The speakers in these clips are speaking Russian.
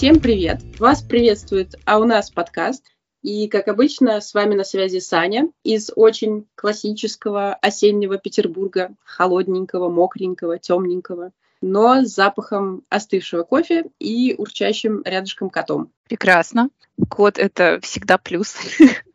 Всем привет! Вас приветствует «А у нас подкаст». И, как обычно, с вами на связи Саня из очень классического осеннего Петербурга, холодненького, мокренького, темненького, но с запахом остывшего кофе и урчащим рядышком котом. Прекрасно. Кот — это всегда плюс,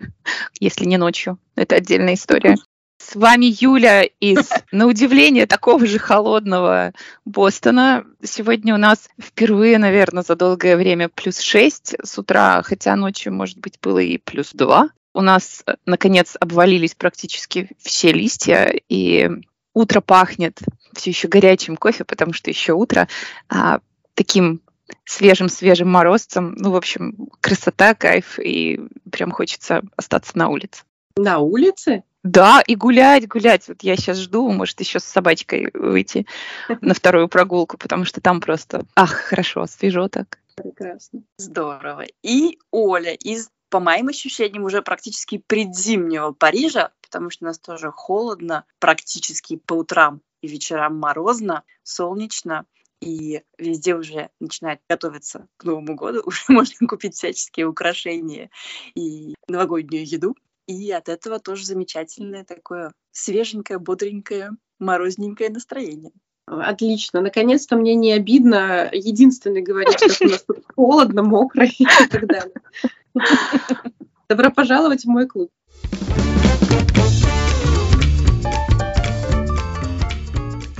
если не ночью. Это отдельная история. С вами Юля из, на удивление, такого же холодного Бостона. Сегодня у нас впервые, наверное, за долгое время плюс 6 с утра, хотя ночью, может быть, было и плюс 2. У нас, наконец, обвалились практически все листья, и утро пахнет все еще горячим кофе, потому что еще утро, а, таким свежим-свежим морозцем. Ну, в общем, красота, кайф, и прям хочется остаться на улице. На улице? Да, и гулять, гулять. Вот я сейчас жду, может, еще с собачкой выйти на вторую прогулку, потому что там просто, ах, хорошо, свежо так. Прекрасно. Здорово. И Оля из, по моим ощущениям, уже практически предзимнего Парижа, потому что у нас тоже холодно, практически по утрам и вечерам морозно, солнечно и везде уже начинает готовиться к Новому году, уже можно купить всяческие украшения и новогоднюю еду. И от этого тоже замечательное такое свеженькое, бодренькое, морозненькое настроение. Отлично. Наконец-то мне не обидно единственный говорить, что у нас тут холодно, мокро и так далее. Добро пожаловать в мой клуб.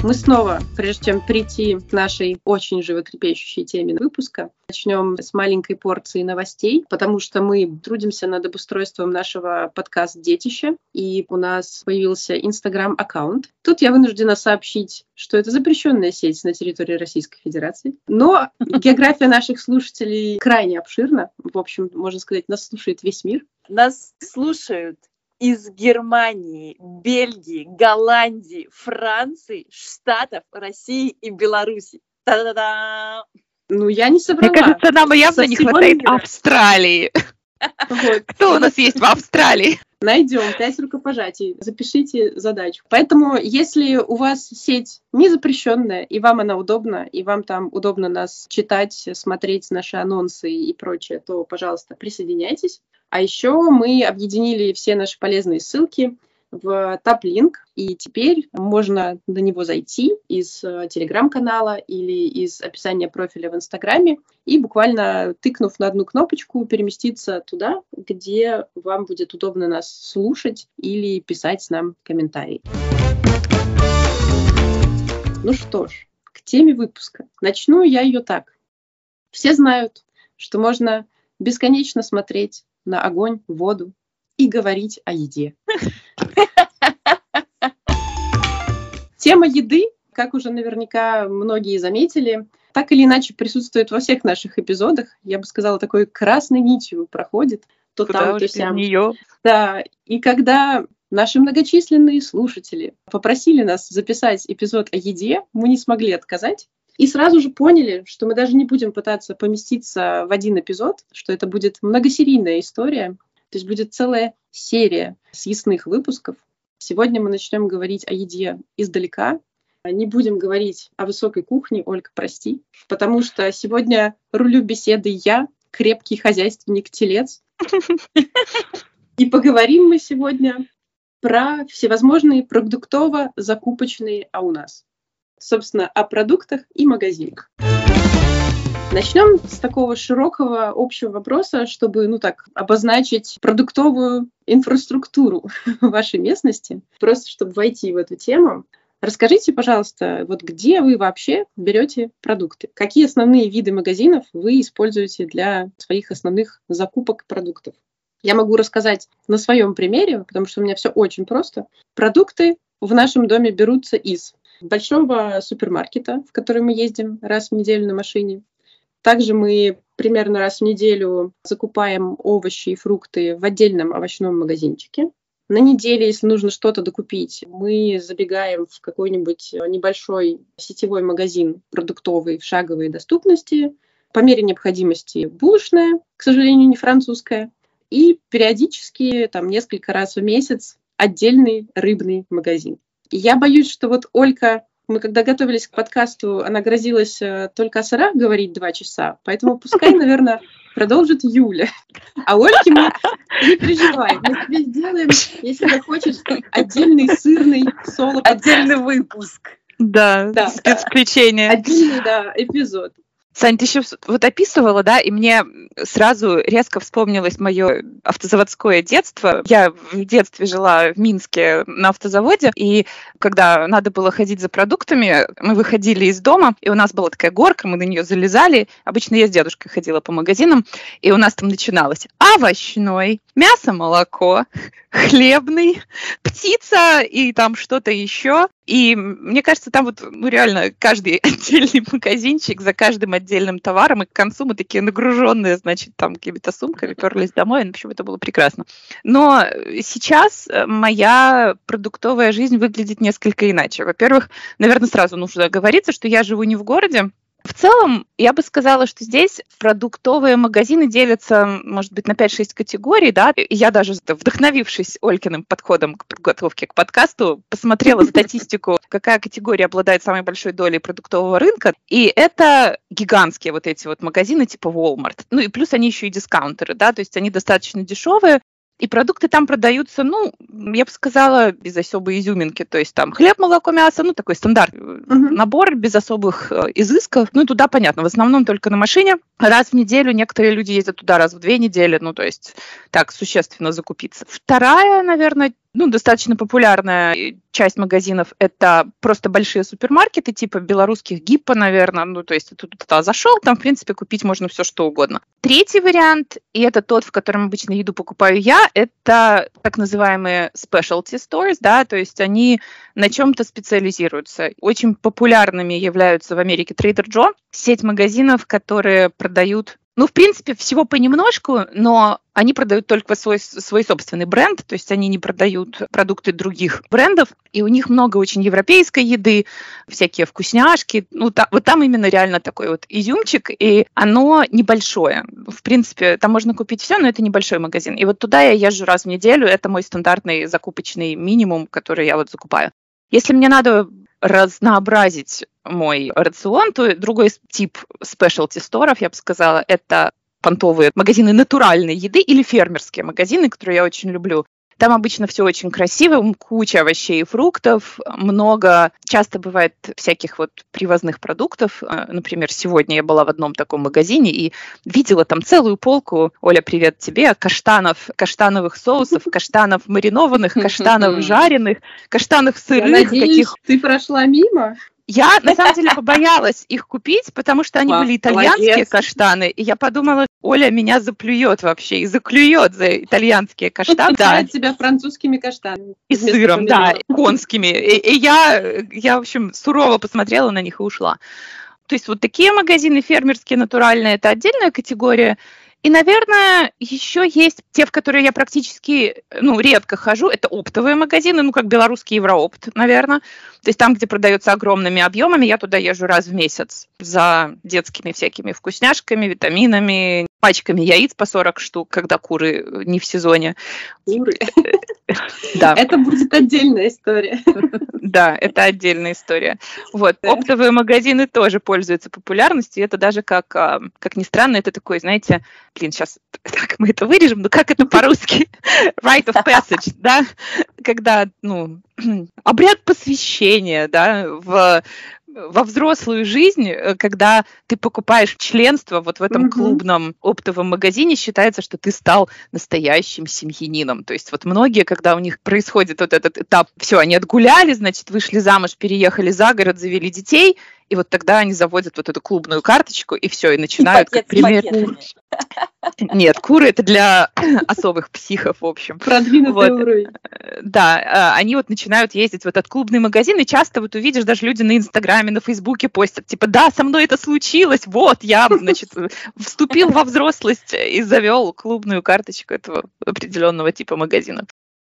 Мы снова, прежде чем прийти к нашей очень животрепещущей теме выпуска, начнем с маленькой порции новостей, потому что мы трудимся над обустройством нашего подкаст-детища, и у нас появился Инстаграм-аккаунт. Тут я вынуждена сообщить, что это запрещенная сеть на территории Российской Федерации, но география наших слушателей крайне обширна. В общем, можно сказать, нас слушает весь мир. Нас слушают из Германии, Бельгии, Голландии, Франции, Штатов, России и Беларуси. Та-да-да! Ну, я не собрала. Мне кажется, нам явно не хватает мира. Австралии. Кто у нас есть в Австралии? Найдем пять рукопожатий. Запишите задачу. Поэтому, если у вас сеть не запрещенная, и вам она удобна, и вам там удобно нас читать, смотреть наши анонсы и прочее, то, пожалуйста, присоединяйтесь. А еще мы объединили все наши полезные ссылки в таблинк, и теперь можно на него зайти из э, телеграм-канала или из описания профиля в Инстаграме и буквально тыкнув на одну кнопочку переместиться туда, где вам будет удобно нас слушать или писать нам комментарии. Ну что ж, к теме выпуска. Начну я ее так. Все знают, что можно бесконечно смотреть на огонь, воду и говорить о еде. Тема еды, как уже наверняка многие заметили, так или иначе присутствует во всех наших эпизодах. Я бы сказала, такой красной нитью проходит. То Куда там, то сям. Нее? Да, и когда наши многочисленные слушатели попросили нас записать эпизод о еде, мы не смогли отказать. И сразу же поняли, что мы даже не будем пытаться поместиться в один эпизод, что это будет многосерийная история, то есть будет целая серия съестных выпусков. Сегодня мы начнем говорить о еде издалека. Не будем говорить о высокой кухне, Ольга, прости, потому что сегодня рулю беседы я, крепкий хозяйственник-телец. И поговорим мы сегодня про всевозможные продуктово-закупочные «а у нас» собственно, о продуктах и магазинах. Начнем с такого широкого общего вопроса, чтобы, ну так, обозначить продуктовую инфраструктуру вашей местности, просто чтобы войти в эту тему. Расскажите, пожалуйста, вот где вы вообще берете продукты? Какие основные виды магазинов вы используете для своих основных закупок продуктов? Я могу рассказать на своем примере, потому что у меня все очень просто. Продукты в нашем доме берутся из большого супермаркета, в который мы ездим раз в неделю на машине. Также мы примерно раз в неделю закупаем овощи и фрукты в отдельном овощном магазинчике. На неделе, если нужно что-то докупить, мы забегаем в какой-нибудь небольшой сетевой магазин продуктовый в шаговой доступности. По мере необходимости булочная, к сожалению, не французская. И периодически, там, несколько раз в месяц отдельный рыбный магазин. Я боюсь, что вот Олька Мы когда готовились к подкасту, она грозилась э, только о сырах говорить два часа, поэтому пускай, наверное, продолжит Юля. А Ольге мы не переживай, мы тебе сделаем, если захочешь, отдельный сырный соло Отдельный выпуск. Да, Да. спецключение. Отдельный, да, эпизод. Сань, ты еще вот описывала, да, и мне сразу резко вспомнилось мое автозаводское детство. Я в детстве жила в Минске на автозаводе, и когда надо было ходить за продуктами, мы выходили из дома, и у нас была такая горка, мы на нее залезали. Обычно я с дедушкой ходила по магазинам, и у нас там начиналось овощной, мясо, молоко, хлебный, птица и там что-то еще. И мне кажется, там вот ну, реально каждый отдельный магазинчик за каждым отдельным товаром, и к концу мы такие нагруженные, значит, там какими-то сумками перлись домой, в общем, это было прекрасно. Но сейчас э, моя продуктовая жизнь выглядит несколько иначе. Во-первых, наверное, сразу нужно оговориться, что я живу не в городе, в целом, я бы сказала, что здесь продуктовые магазины делятся, может быть, на 5-6 категорий, да. Я даже, вдохновившись Олькиным подходом к подготовке к подкасту, посмотрела статистику, какая категория обладает самой большой долей продуктового рынка. И это гигантские вот эти вот магазины типа Walmart. Ну и плюс они еще и дискаунтеры, да, то есть они достаточно дешевые, и продукты там продаются, ну, я бы сказала, без особой изюминки. То есть там хлеб, молоко, мясо, ну, такой стандарт Мгм. набор без особых э, изысков. Ну, и туда, понятно, в основном только на машине. Раз в неделю, некоторые люди ездят туда раз в две недели, ну, то есть так, существенно закупиться. Вторая, наверное, ну, достаточно популярная часть магазинов – это просто большие супермаркеты, типа белорусских ГИПа, наверное. Ну, то есть ты туда зашел, там, в принципе, купить можно все, что угодно. Третий вариант, и это тот, в котором обычно еду покупаю я, это так называемые specialty stores, да, то есть они на чем-то специализируются. Очень популярными являются в Америке Trader Joe, сеть магазинов, которые продают ну, в принципе, всего понемножку, но они продают только свой, свой собственный бренд, то есть они не продают продукты других брендов, и у них много очень европейской еды, всякие вкусняшки. Ну, та, вот там именно реально такой вот изюмчик, и оно небольшое. В принципе, там можно купить все, но это небольшой магазин. И вот туда я езжу раз в неделю, это мой стандартный закупочный минимум, который я вот закупаю. Если мне надо разнообразить мой рацион, то другой тип specialty сторов, я бы сказала, это понтовые магазины натуральной еды или фермерские магазины, которые я очень люблю. Там обычно все очень красиво, куча овощей и фруктов, много, часто бывает всяких вот привозных продуктов. Э, Например, сегодня я была в одном таком магазине и видела там целую полку, Оля, привет тебе, каштанов, каштановых соусов, каштанов маринованных, каштанов жареных, каштанов Я сырых, надеюсь, каких ты прошла мимо. Я, на самом деле, побоялась их купить, потому что они Класс, были итальянские молодец. каштаны. И я подумала, Оля меня заплюет вообще и заклюет за итальянские каштаны. Да, тебя французскими каштанами. и сыром, да, и конскими. И, и я, я, в общем, сурово посмотрела на них и ушла. То есть вот такие магазины фермерские, натуральные, это отдельная категория. И, наверное, еще есть те, в которые я практически, ну, редко хожу. Это оптовые магазины, ну, как белорусский Евроопт, наверное. То есть там, где продается огромными объемами, я туда езжу раз в месяц за детскими всякими вкусняшками, витаминами, пачками яиц по 40 штук, когда куры не в сезоне. Куры. Да. Это будет отдельная история. Да, это отдельная история. Вот, оптовые магазины тоже пользуются популярностью. Это даже как, а, как ни странно, это такой, знаете, блин, сейчас так мы это вырежем, но как это по-русски? Rite of passage, да? Когда, ну, обряд посвящения, да, в во взрослую жизнь, э, когда ты покупаешь членство вот в этом Мгм. клубном оптовом магазине, считается, что ты стал настоящим семьянином. То есть вот многие, когда у них происходит вот этот этап, все, они отгуляли, значит, вышли замуж, переехали за город, завели детей, и вот тогда они заводят вот эту клубную карточку, и все, и начинают, как пакет с пример... Нет, куры это для особых психов, в общем. Продвинутый Вот. уровень. Да, э, они вот начинают ездить в этот клубный магазин, и часто вот увидишь, даже люди на Инстаграме, на Фейсбуке постят, типа, да, со мной это случилось, вот, я, значит, вступил во взрослость и завел клубную карточку этого определенного типа магазина.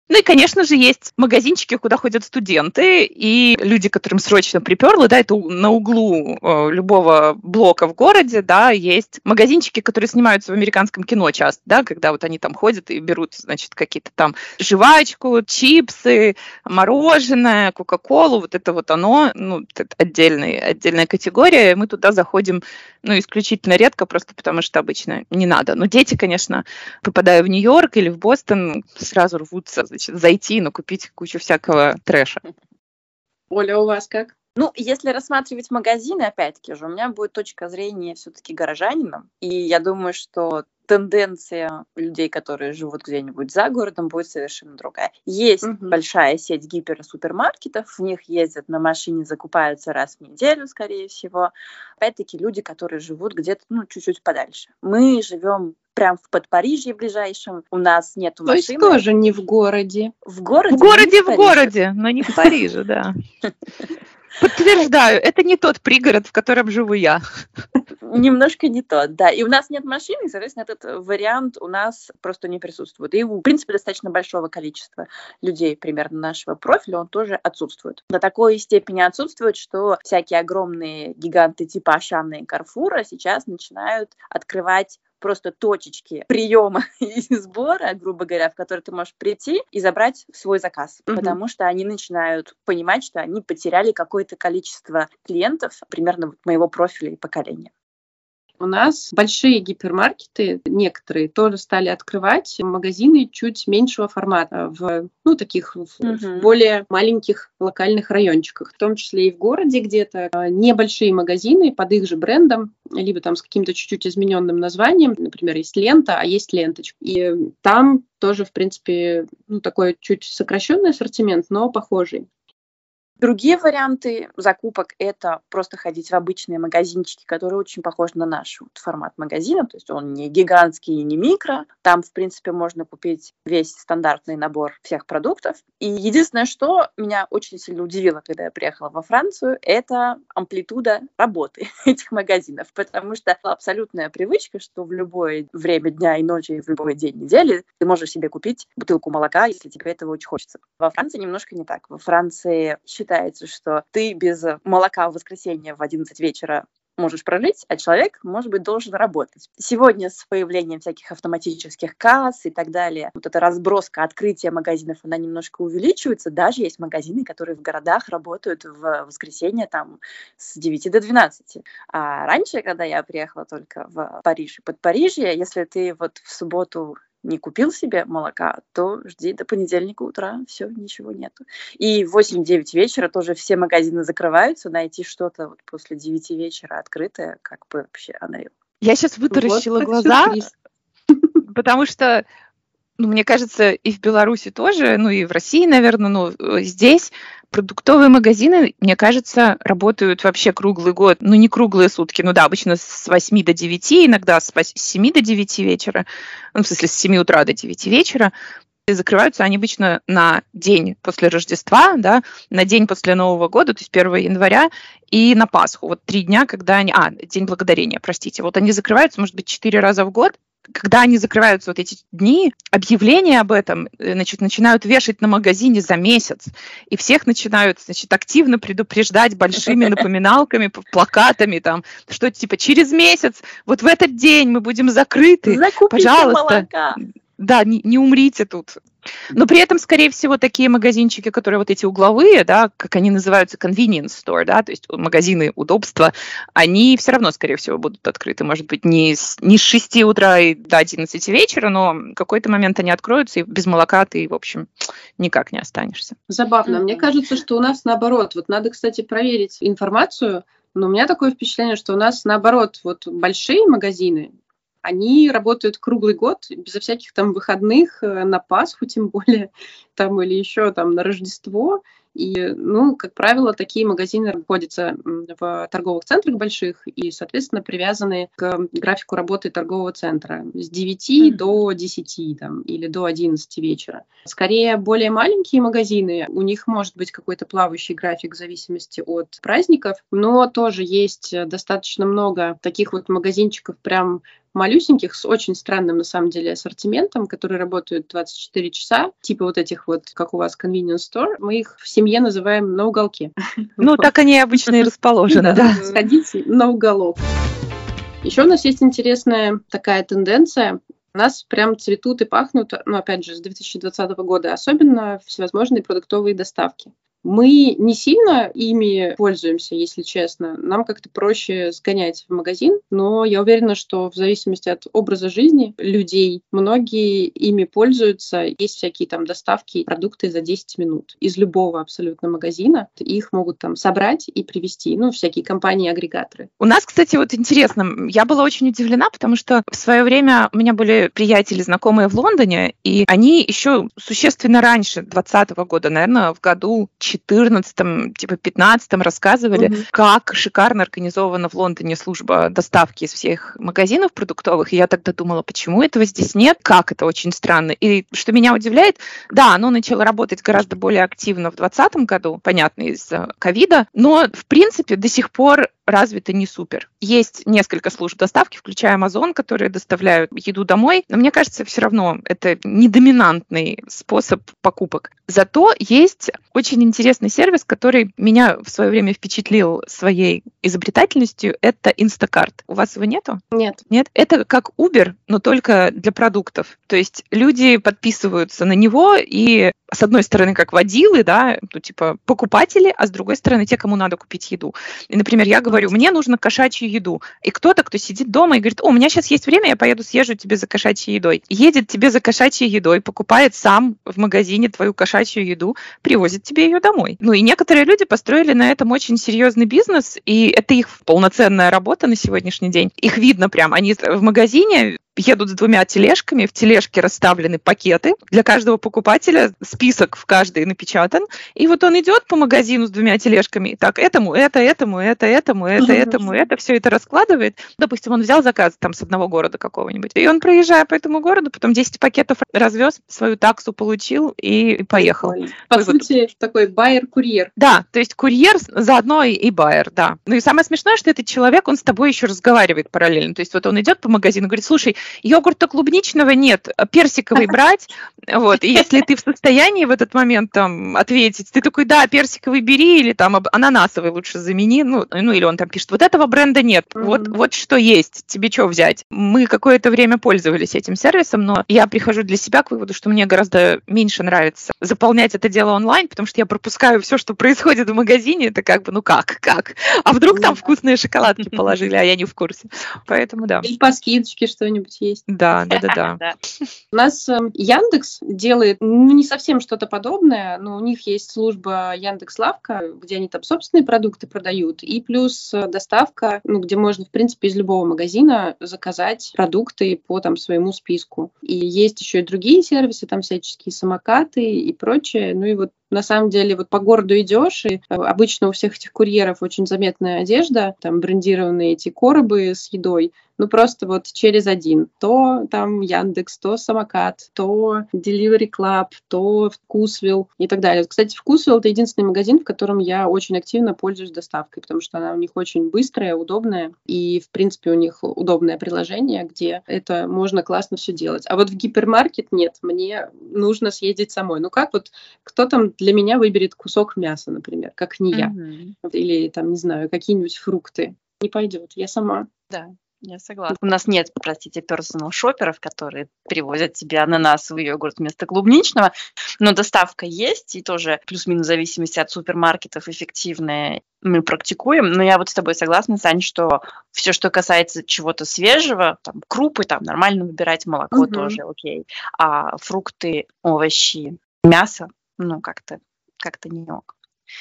Ну и, конечно же, есть магазинчики, куда ходят студенты и люди, которым срочно приперло, да, это на углу э, любого блока в городе, да, есть магазинчики, которые снимаются в американском кино часто, да, когда вот они там ходят и берут, значит, какие-то там жвачку, чипсы, мороженое, кока-колу, вот это вот оно, ну, это отдельный, отдельная категория, мы туда заходим, ну, исключительно редко, просто потому что обычно не надо. Но дети, конечно, попадая в Нью-Йорк или в Бостон, сразу рвутся значит, зайти, но купить кучу всякого трэша. Оля, у вас как? Ну, если рассматривать магазины, опять-таки же, у меня будет точка зрения все-таки горожанина. И я думаю, что тенденция людей, которые живут где-нибудь за городом, будет совершенно другая. Есть угу. большая сеть гиперсупермаркетов, в них ездят на машине, закупаются раз в неделю, скорее всего. Опять-таки люди, которые живут где-то, ну, чуть-чуть подальше. Мы живем прям в Подпарижье ближайшем. У нас нет машины. То есть тоже не в городе. В городе? В городе, в, в городе, но не в Париже, да. Подтверждаю, это не тот пригород, в котором живу я. Немножко не тот, да. И у нас нет машины, и, соответственно, этот вариант у нас просто не присутствует. И, в принципе, достаточно большого количества людей примерно нашего профиля он тоже отсутствует. До такой степени отсутствует, что всякие огромные гиганты типа Ашана и Карфура сейчас начинают открывать просто точечки приема и сбора, грубо говоря, в которые ты можешь прийти и забрать свой заказ, mm-hmm. потому что они начинают понимать, что они потеряли какое-то количество клиентов примерно моего профиля и поколения. У нас большие гипермаркеты, некоторые тоже стали открывать магазины чуть меньшего формата в ну, таких угу. в более маленьких локальных райончиках, в том числе и в городе где-то а, небольшие магазины под их же брендом, либо там с каким-то чуть-чуть измененным названием, например, есть лента, а есть ленточка. И там тоже, в принципе, ну, такой чуть сокращенный ассортимент, но похожий. Другие варианты закупок – это просто ходить в обычные магазинчики, которые очень похожи на наш вот формат магазина, то есть он не гигантский и не микро. Там, в принципе, можно купить весь стандартный набор всех продуктов. И единственное, что меня очень сильно удивило, когда я приехала во Францию, это амплитуда работы этих магазинов, потому что абсолютная привычка, что в любое время дня и ночи, в любой день недели ты можешь себе купить бутылку молока, если тебе этого очень хочется. Во Франции немножко не так. Во Франции считается, что ты без молока в воскресенье в 11 вечера можешь прожить, а человек, может быть, должен работать. Сегодня с появлением всяких автоматических касс и так далее, вот эта разброска открытия магазинов, она немножко увеличивается. Даже есть магазины, которые в городах работают в воскресенье там с 9 до 12. А раньше, когда я приехала только в Париж и под Парижье, если ты вот в субботу не купил себе молока, то жди до понедельника утра, все, ничего нету. И в 8-9 вечера тоже все магазины закрываются, найти что-то вот после 9 вечера открытое, как бы вообще unreal. Я сейчас вытаращила вот глаза, потому что ну, мне кажется, и в Беларуси тоже, ну и в России, наверное, ну, здесь Продуктовые магазины, мне кажется, работают вообще круглый год. Ну, не круглые сутки, ну да, обычно с 8 до 9, иногда с 7 до 9 вечера, ну, в смысле, с 7 утра до 9 вечера. И закрываются они обычно на день после Рождества, да, на день после Нового года, то есть 1 января, и на Пасху. Вот три дня, когда они... А, День Благодарения, простите. Вот они закрываются, может быть, четыре раза в год, когда они закрываются вот эти дни, объявления об этом э, значит, начинают вешать на магазине за месяц. И всех начинают значит, активно предупреждать большими напоминалками, плакатами, там, что типа через месяц, вот в этот день мы будем закрыты. Закупите Пожалуйста. Молока. Да, не, не умрите тут. Но при этом, скорее всего, такие магазинчики, которые вот эти угловые, да, как они называются, convenience store, да, то есть магазины удобства, они все равно, скорее всего, будут открыты. Может быть, не с, не с 6 утра и до 11 вечера, но в какой-то момент они откроются, и без молока ты, в общем, никак не останешься. Забавно. Mm-hmm. Мне кажется, что у нас наоборот. Вот надо, кстати, проверить информацию, но у меня такое впечатление, что у нас наоборот, вот большие магазины, они работают круглый год, безо всяких там выходных, э, на Пасху тем более, там или еще там на Рождество. И, ну, как правило, такие магазины находятся в торговых центрах больших и, соответственно, привязаны к графику работы торгового центра с 9 mm-hmm. до 10 там, или до 11 вечера. Скорее, более маленькие магазины, у них может быть какой-то плавающий график в зависимости от праздников, но тоже есть достаточно много таких вот магазинчиков прям малюсеньких с очень странным на самом деле ассортиментом, которые работают 24 часа, типа вот этих вот, как у вас convenience store, мы их в семье называем на уголке. Ну, так они обычно и расположены, да. Сходите на уголок. Еще у нас есть интересная такая тенденция. У нас прям цветут и пахнут, ну, опять же, с 2020 года, особенно всевозможные продуктовые доставки. Мы не сильно ими пользуемся, если честно. Нам как-то проще сгонять в магазин, но я уверена, что в зависимости от образа жизни людей многие ими пользуются. Есть всякие там доставки продукты за 10 минут из любого абсолютно магазина. Их могут там собрать и привезти, ну, всякие компании-агрегаторы. У нас, кстати, вот интересно, я была очень удивлена, потому что в свое время у меня были приятели, знакомые в Лондоне, и они еще существенно раньше 2020 года, наверное, в году 14 типа 15 рассказывали, угу. как шикарно организована в Лондоне служба доставки из всех магазинов продуктовых. И я тогда думала, почему этого здесь нет, как это очень странно. И что меня удивляет, да, оно начало работать гораздо более активно в 2020 году, понятно, из-за ковида, но, в принципе, до сих пор развито не супер. Есть несколько служб доставки, включая Amazon, которые доставляют еду домой, но мне кажется, все равно это не доминантный способ покупок. Зато есть очень интересный сервис, который меня в свое время впечатлил своей изобретательностью, это Instacart. У вас его нету? Нет. Нет? Это как Uber, но только для продуктов. То есть люди подписываются на него и с одной стороны, как водилы, да, ну, типа покупатели, а с другой стороны, те, кому надо купить еду. И, например, я говорю, мне нужно кошачью еду. И кто-то, кто сидит дома и говорит, о, у меня сейчас есть время, я поеду съезжу тебе за кошачьей едой. Едет тебе за кошачьей едой, покупает сам в магазине твою кошачью еду, привозит тебе ее домой. Ну и некоторые люди построили на этом очень серьезный бизнес, и это их полноценная работа на сегодняшний день. Их видно прям, они в магазине едут с двумя тележками, в тележке расставлены пакеты. Для каждого покупателя список в каждой напечатан. И вот он идет по магазину с двумя тележками. Так, этому, это, этому, это, этому, это, этому, это, все это раскладывает. Допустим, он взял заказ там с одного города какого-нибудь. И он, проезжая по этому городу, потом 10 пакетов развез, свою таксу получил и поехал. По сути, вот. такой байер-курьер. Да, то есть курьер заодно и, и байер, да. Ну и самое смешное, что этот человек, он с тобой еще разговаривает параллельно. То есть вот он идет по магазину, говорит, слушай, йогурта клубничного нет, персиковый брать, вот, и если ты в состоянии в этот момент там ответить, ты такой, да, персиковый бери, или там ананасовый лучше замени, ну, ну или он там пишет, вот этого бренда нет, mm-hmm. вот, вот что есть, тебе что взять? Мы какое-то время пользовались этим сервисом, но я прихожу для себя к выводу, что мне гораздо меньше нравится заполнять это дело онлайн, потому что я пропускаю все, что происходит в магазине, это как бы, ну как, как? А вдруг там вкусные шоколадки положили, а я не в курсе. Поэтому да. Или по скидочке что-нибудь есть есть. Да, да, да, да. У нас эм, Яндекс делает, ну, не совсем что-то подобное, но у них есть служба Яндекс Лавка, где они там собственные продукты продают, и плюс э, доставка, ну, где можно, в принципе, из любого магазина заказать продукты по там своему списку. И есть еще и другие сервисы, там всяческие самокаты и прочее. Ну и вот на самом деле вот по городу идешь, и э, обычно у всех этих курьеров очень заметная одежда, там брендированные эти коробы с едой, ну просто вот через один. То там Яндекс, то Самокат, то Delivery Club, то Вкусвилл и так далее. Кстати, Вкусвилл — это единственный магазин, в котором я очень активно пользуюсь доставкой, потому что она у них очень быстрая, удобная, и, в принципе, у них удобное приложение, где это можно классно все делать. А вот в гипермаркет нет, мне нужно съездить самой. Ну как вот кто там для меня выберет кусок мяса, например, как не я? Mm-hmm. Или там, не знаю, какие-нибудь фрукты. Не пойдет, я сама. Да, я согласна. У нас нет, простите, персонал шоперов, которые привозят тебе ананасовый йогурт вместо клубничного, но доставка есть, и тоже плюс-минус зависимости от супермаркетов эффективная мы практикуем. Но я вот с тобой согласна, Сань, что все, что касается чего-то свежего, там, крупы, там, нормально выбирать молоко угу. тоже окей. А фрукты, овощи, мясо, ну, как-то как-то не ок.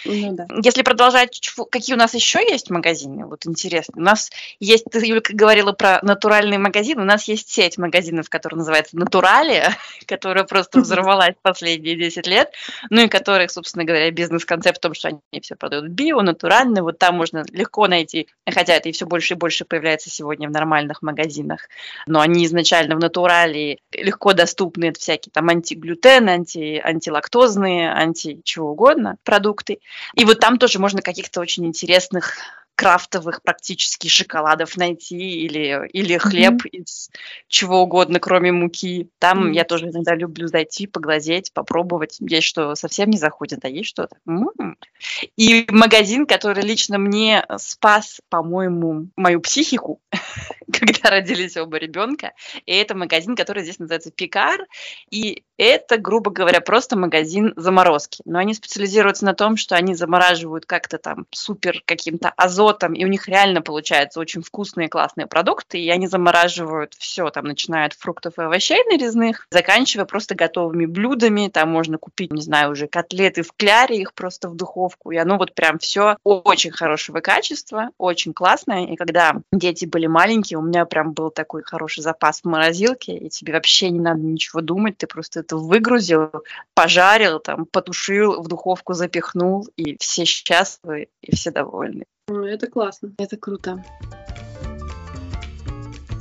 Ну, да. Если продолжать, какие у нас еще есть магазины, вот интересно. У нас есть, ты, Юлька, говорила про натуральный магазин, у нас есть сеть магазинов, которая называется Натуралия, которая просто взорвалась последние 10 лет, ну и которых, собственно говоря, бизнес-концепт в том, что они все продают био, натурально, вот там можно легко найти, хотя это и все больше и больше появляется сегодня в нормальных магазинах, но они изначально в натурале легко доступны, это всякие там антиглютен, анти, антилактозные, анти чего угодно продукты, и вот там тоже можно каких-то очень интересных крафтовых практически шоколадов найти или, или хлеб mm-hmm. из чего угодно, кроме муки. Там mm-hmm. я тоже иногда люблю зайти, поглазеть, попробовать. Есть что совсем не заходит, а есть что-то. М-м-м. И магазин, который лично мне спас, по-моему, мою психику, когда родились оба ребенка. И это магазин, который здесь называется Пикар. И это, грубо говоря, просто магазин заморозки. Но они специализируются на том, что они замораживают как-то там супер каким-то азотом, и у них реально получаются очень вкусные, классные продукты, и они замораживают все, там, начиная от фруктов и овощей нарезных, заканчивая просто готовыми блюдами, там можно купить, не знаю, уже котлеты в кляре, их просто в духовку, и оно вот прям все очень хорошего качества, очень классное, и когда дети были маленькие, у меня прям был такой хороший запас в морозилке, и тебе вообще не надо ничего думать, ты просто это выгрузил, пожарил, там, потушил, в духовку запихнул, и все счастливы, и все довольны. Это классно, это круто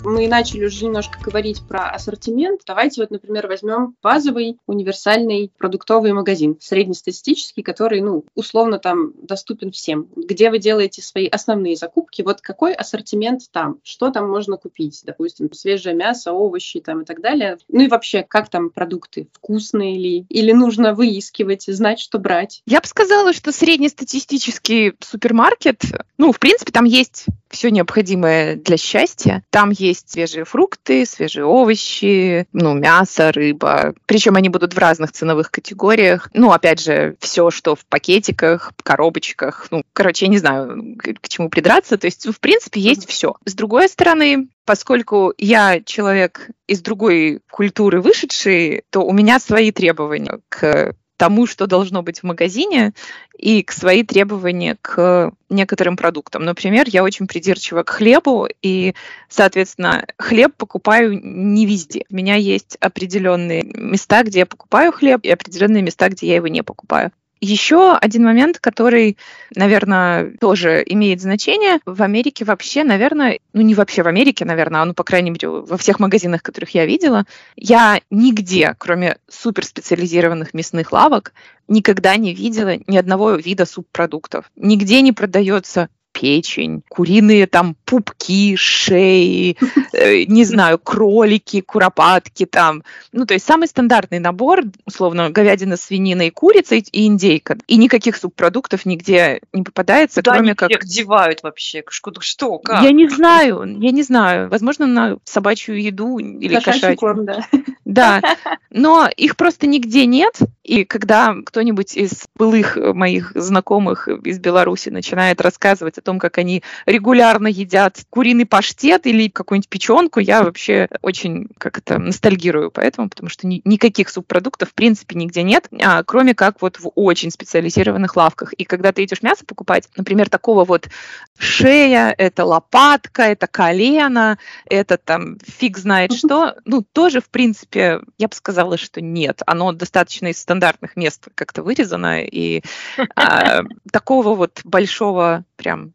мы начали уже немножко говорить про ассортимент. Давайте вот, например, возьмем базовый универсальный продуктовый магазин, среднестатистический, который, ну, условно там доступен всем. Где вы делаете свои основные закупки, вот какой ассортимент там, что там можно купить, допустим, свежее мясо, овощи там и так далее. Ну и вообще, как там продукты, вкусные ли, или нужно выискивать, знать, что брать. Я бы сказала, что среднестатистический супермаркет, ну, в принципе, там есть все необходимое для счастья. Там есть свежие фрукты, свежие овощи, ну, мясо, рыба. Причем они будут в разных ценовых категориях. Ну, опять же, все, что в пакетиках, коробочках. Ну, короче, я не знаю, к чему придраться. То есть, в принципе, есть все. С другой стороны, поскольку я человек из другой культуры вышедший, то у меня свои требования к тому, что должно быть в магазине, и к свои требования к некоторым продуктам. Например, я очень придирчива к хлебу, и, соответственно, хлеб покупаю не везде. У меня есть определенные места, где я покупаю хлеб, и определенные места, где я его не покупаю. Еще один момент, который, наверное, тоже имеет значение. В Америке вообще, наверное, ну не вообще в Америке, наверное, а ну, по крайней мере, во всех магазинах, которых я видела, я нигде, кроме суперспециализированных мясных лавок, никогда не видела ни одного вида субпродуктов. Нигде не продается печень, куриные там пупки, шеи, э, не знаю, кролики, куропатки там. Ну, то есть самый стандартный набор, условно, говядина, свинина и курица и индейка. И никаких субпродуктов нигде не попадается, Куда кроме они как... всех девают вообще? Что, что как? Я не знаю, я не знаю. Возможно, на собачью еду или Кошачий кошачью. корм, да. Да, но их просто нигде нет. И когда кто-нибудь из былых моих знакомых из Беларуси начинает рассказывать о том, как они регулярно едят куриный паштет или какую-нибудь печенку, я вообще очень как это ностальгирую поэтому, потому что ни, никаких субпродуктов в принципе нигде нет, а, кроме как вот в очень специализированных лавках. И когда ты идешь мясо покупать, например, такого вот шея, это лопатка, это колено, это там фиг знает что, ну тоже в принципе я бы сказала, что нет, оно достаточно из стандартных мест как-то вырезано, и а, такого вот большого прям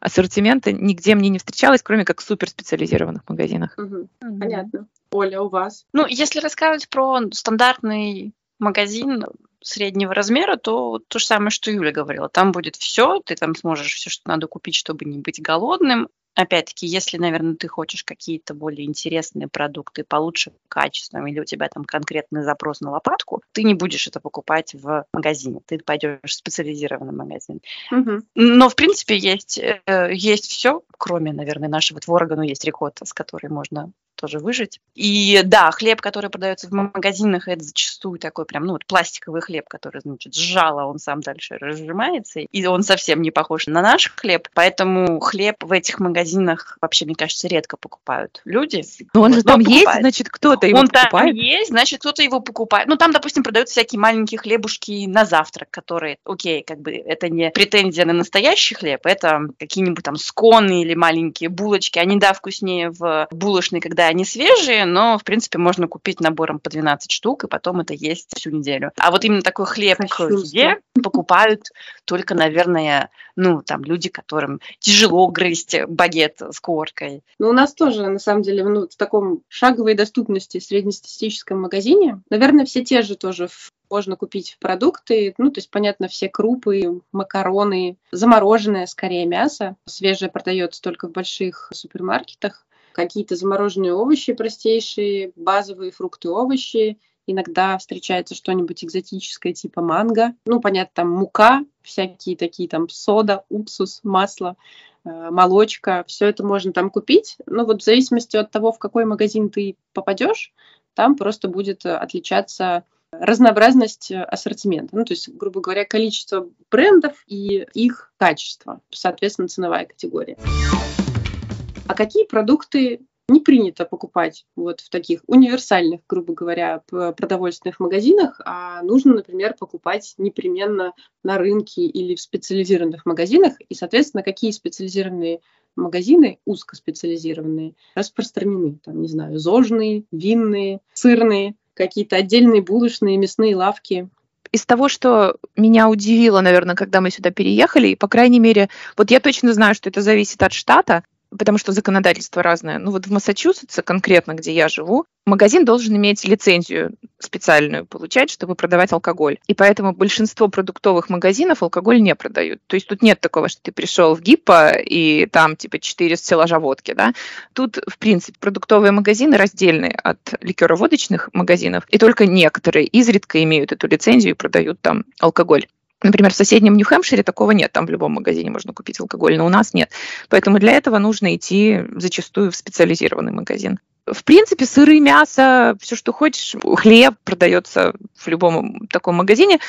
ассортимента нигде мне не встречалось, кроме как в суперспециализированных магазинах. Угу. Понятно. Оля, у вас? Ну, если рассказывать про стандартный магазин среднего размера, то то же самое, что Юля говорила. Там будет все, ты там сможешь все, что надо купить, чтобы не быть голодным. Опять-таки, если, наверное, ты хочешь какие-то более интересные продукты получше качественным, или у тебя там конкретный запрос на лопатку, ты не будешь это покупать в магазине, ты пойдешь в специализированный магазин. Угу. Но, в принципе, есть, э, есть все, кроме, наверное, нашего творога, но есть рикотта, с которой можно тоже выжить. И да, хлеб, который продается в магазинах, это зачастую такой прям, ну, вот пластиковый хлеб, который, значит, сжало, он сам дальше разжимается, и он совсем не похож на наш хлеб, поэтому хлеб в этих магазинах вообще, мне кажется, редко покупают люди. Но он же там покупает. есть, значит, кто-то его он покупает. Он там есть, значит, кто-то его покупает. Ну, там, допустим, продаются всякие маленькие хлебушки на завтрак, которые, окей, как бы это не претензия на настоящий хлеб, это какие-нибудь там сконы или маленькие булочки, они, да, вкуснее в булочной, когда они свежие, но, в принципе, можно купить набором по 12 штук, и потом это есть всю неделю. А вот именно такой хлеб к еде покупают только, наверное, ну, там, люди, которым тяжело грызть багет с коркой. Ну, у нас тоже, на самом деле, ну, в таком шаговой доступности среднестатистическом магазине, наверное, все те же тоже можно купить продукты, ну, то есть, понятно, все крупы, макароны, замороженное, скорее, мясо. Свежее продается только в больших супермаркетах. Какие-то замороженные овощи простейшие, базовые фрукты, овощи. Иногда встречается что-нибудь экзотическое, типа манго. Ну, понятно, там мука, всякие такие там сода, уксус, масло э, молочка, все это можно там купить. Но вот в зависимости от того, в какой магазин ты попадешь, там просто будет отличаться разнообразность э, ассортимента. Ну, то есть, грубо говоря, количество брендов и их качество, соответственно, ценовая категория. А какие продукты не принято покупать вот в таких универсальных, грубо говоря, продовольственных магазинах, а нужно, например, покупать непременно на рынке или в специализированных магазинах. И, соответственно, какие специализированные магазины, узкоспециализированные, распространены. Там, не знаю, зожные, винные, сырные, какие-то отдельные булочные, мясные лавки. Из того, что меня удивило, наверное, когда мы сюда переехали, и, по крайней мере, вот я точно знаю, что это зависит от штата, потому что законодательство разное. Ну вот в Массачусетсе конкретно, где я живу, магазин должен иметь лицензию специальную получать, чтобы продавать алкоголь. И поэтому большинство продуктовых магазинов алкоголь не продают. То есть тут нет такого, что ты пришел в ГИПа и там типа 4 стеллажа водки. Да? Тут, в принципе, продуктовые магазины раздельные от ликероводочных магазинов, и только некоторые изредка имеют эту лицензию и продают там алкоголь. Например, в соседнем Нью-Хэмпшире такого нет, там в любом магазине можно купить алкоголь, но у нас нет. Поэтому для этого нужно идти зачастую в специализированный магазин. В принципе, сыры, мясо, все, что хочешь, хлеб продается в любом таком магазине.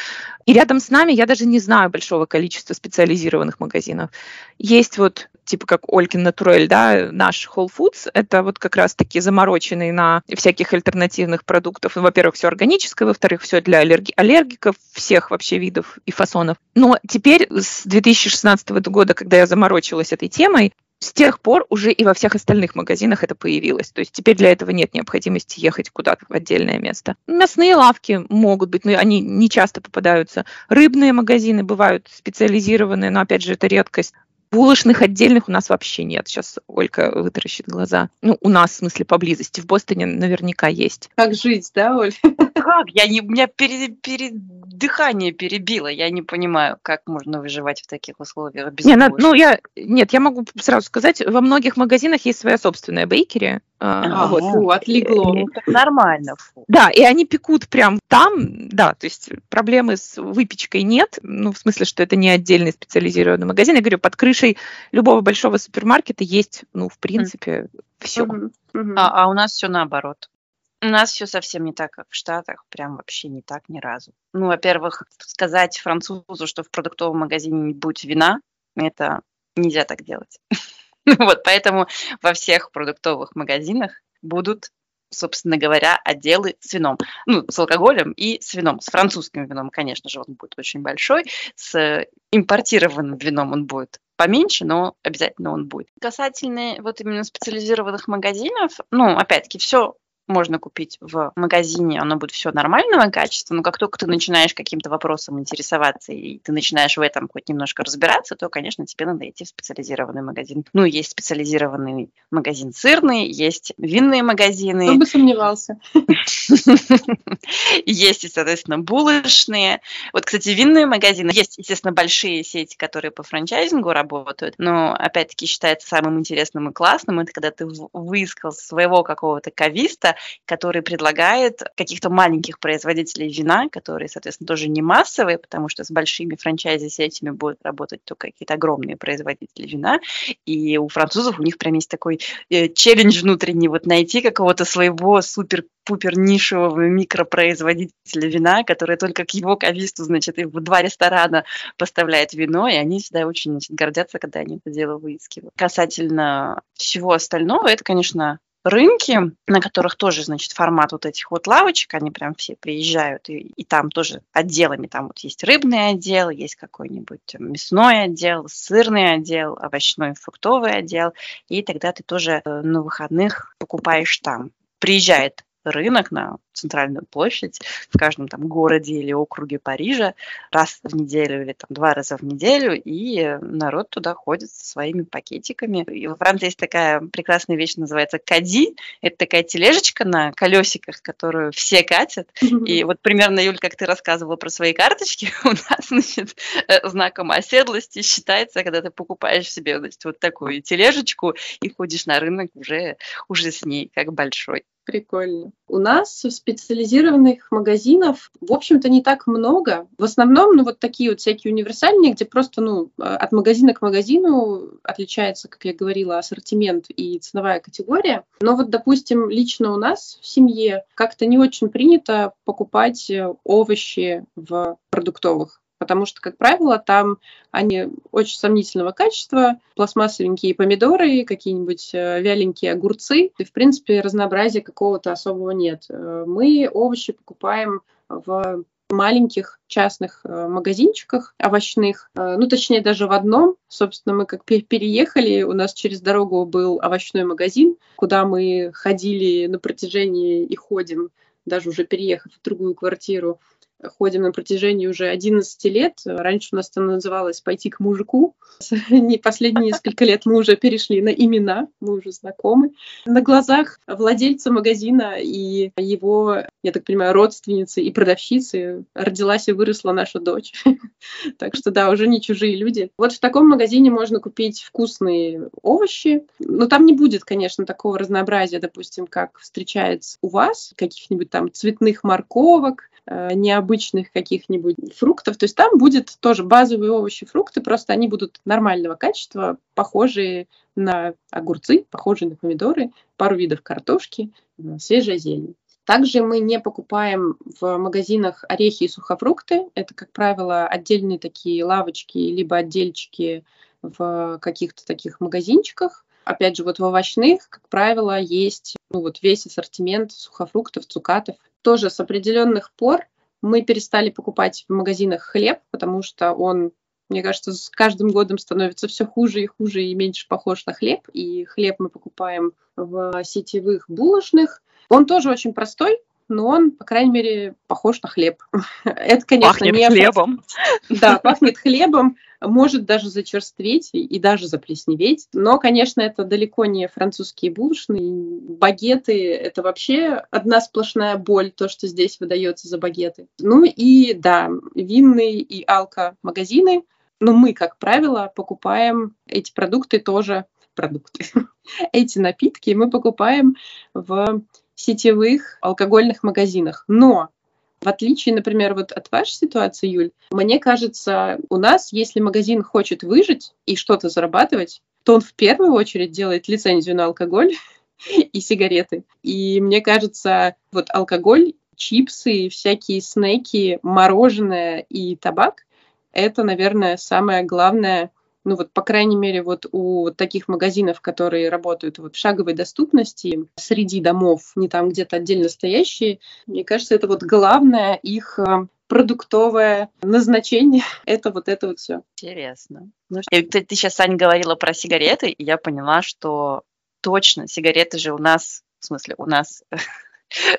И рядом с нами я даже не знаю большого количества специализированных магазинов. Есть вот типа как Олькин Натурель, да, наш Whole Foods, это вот как раз-таки замороченный на всяких альтернативных продуктов. Ну, во-первых, все органическое, во-вторых, все для аллерги- аллергиков всех вообще видов и фасонов. Но теперь с 2016 года, когда я заморочилась этой темой, с тех пор уже и во всех остальных магазинах это появилось. То есть теперь для этого нет необходимости ехать куда-то в отдельное место. Мясные лавки могут быть, но они не часто попадаются. Рыбные магазины бывают специализированные, но опять же это редкость. Булочных отдельных у нас вообще нет. Сейчас Олька вытаращит глаза. Ну, у нас, в смысле, поблизости. В Бостоне наверняка есть. Как жить, да, Оль? Как? Я не, у меня пере, пере, дыхание перебило. Я не понимаю, как можно выживать в таких условиях без не, на, Ну, я, нет, я могу сразу сказать, во многих магазинах есть своя собственная бейкери. А, вот. Фу, отлегло. Это нормально. Фу. Да, и они пекут прям там, да, то есть проблемы с выпечкой нет, ну, в смысле, что это не отдельный специализированный магазин. Я говорю, под крышей любого большого супермаркета есть, ну, в принципе, mm. все. Mm-hmm. Mm-hmm. А, а у нас все наоборот. У нас все совсем не так, как в Штатах, прям вообще не так ни разу. Ну, во-первых, сказать французу, что в продуктовом магазине не будет вина, это нельзя так делать. Вот, поэтому во всех продуктовых магазинах будут собственно говоря, отделы с вином. Ну, с алкоголем и с вином. С французским вином, конечно же, он будет очень большой. С импортированным вином он будет поменьше, но обязательно он будет. Касательно вот именно специализированных магазинов, ну, опять-таки, все можно купить в магазине, оно будет все нормального качества, но как только ты начинаешь каким-то вопросом интересоваться и ты начинаешь в этом хоть немножко разбираться, то, конечно, тебе надо идти в специализированный магазин. Ну, есть специализированный магазин сырный, есть винные магазины. Кто бы сомневался. Есть, соответственно, булочные. Вот, кстати, винные магазины. Есть, естественно, большие сети, которые по франчайзингу работают, но, опять-таки, считается самым интересным и классным, это когда ты выискал своего какого-то кависта, который предлагает каких-то маленьких производителей вина, которые, соответственно, тоже не массовые, потому что с большими франчайзи-сетями будут работать только какие-то огромные производители вина. И у французов у них прям есть такой э, челлендж внутренний, вот найти какого-то своего супер-пупер нишевого микропроизводителя вина, который только к его кависту, значит, и в два ресторана поставляет вино, и они всегда очень значит, гордятся, когда они это дело выискивают. Касательно всего остального, это, конечно, рынки, на которых тоже, значит, формат вот этих вот лавочек, они прям все приезжают, и, и там тоже отделами, там вот есть рыбный отдел, есть какой-нибудь мясной отдел, сырный отдел, овощной, фруктовый отдел, и тогда ты тоже э, на выходных покупаешь там. Приезжает рынок на центральную площадь в каждом там городе или округе Парижа раз в неделю или там два раза в неделю, и народ туда ходит со своими пакетиками. И во Франции есть такая прекрасная вещь, называется кади. Это такая тележечка на колесиках, которую все катят. И вот примерно, Юль, как ты рассказывала про свои карточки, у нас, значит, э, знаком оседлости считается, когда ты покупаешь себе, значит, вот такую тележечку и ходишь на рынок уже, уже с ней, как большой. Прикольно. У нас специализированных магазинов, в общем-то, не так много. В основном, ну, вот такие вот всякие универсальные, где просто, ну, от магазина к магазину отличается, как я говорила, ассортимент и ценовая категория. Но вот, допустим, лично у нас в семье как-то не очень принято покупать овощи в продуктовых потому что, как правило, там они очень сомнительного качества, пластмассовенькие помидоры, какие-нибудь э, вяленькие огурцы, и, в принципе, разнообразия какого-то особого нет. Э, мы овощи покупаем в маленьких частных э, магазинчиках овощных, ну, точнее, даже в одном. Собственно, мы как переехали, у нас через дорогу был овощной магазин, куда мы ходили на протяжении и ходим, даже уже переехав в другую квартиру, ходим на протяжении уже 11 лет. Раньше у нас это называлось «пойти к мужику». Не последние несколько лет мы уже перешли на имена, мы уже знакомы. На глазах владельца магазина и его, я так понимаю, родственницы и продавщицы родилась и выросла наша дочь. Так что да, уже не чужие люди. Вот в таком магазине можно купить вкусные овощи, но там не будет, конечно, такого разнообразия, допустим, как встречается у вас, каких-нибудь там цветных морковок, необычных каких-нибудь фруктов. То есть там будет тоже базовые овощи, фрукты, просто они будут нормального качества, похожие на огурцы, похожие на помидоры, пару видов картошки, э, свежая зелень. Также мы не покупаем в магазинах орехи и сухофрукты. Это, как правило, отдельные такие лавочки, либо отдельчики в каких-то таких магазинчиках. Опять же, вот в овощных, как правило, есть ну, вот весь ассортимент сухофруктов, цукатов тоже с определенных пор мы перестали покупать в магазинах хлеб, потому что он, мне кажется, с каждым годом становится все хуже и хуже и меньше похож на хлеб. И хлеб мы покупаем в сетевых булочных. Он тоже очень простой, но он, по крайней мере, похож на хлеб. Это, конечно, пахнет не... хлебом. Да, пахнет хлебом, может даже зачерстветь и даже заплесневеть. Но, конечно, это далеко не французские булочные. Багеты — это вообще одна сплошная боль, то, что здесь выдается за багеты. Ну и, да, винные и алко-магазины. Но мы, как правило, покупаем эти продукты тоже продукты. Эти напитки мы покупаем в сетевых алкогольных магазинах. Но в отличие, например, вот от вашей ситуации, Юль, мне кажется, у нас, если магазин хочет выжить и что-то зарабатывать, то он в первую очередь делает лицензию на алкоголь и сигареты. И мне кажется, вот алкоголь, чипсы, всякие снеки, мороженое и табак — это, наверное, самое главное ну вот, по крайней мере, вот у таких магазинов, которые работают вот в шаговой доступности среди домов, не там где-то отдельно стоящие, мне кажется, это вот главное их э, продуктовое назначение. это вот это вот все. Интересно. Ну, ты, ты сейчас, Аня, говорила про сигареты, и я поняла, что точно сигареты же у нас, в смысле, у нас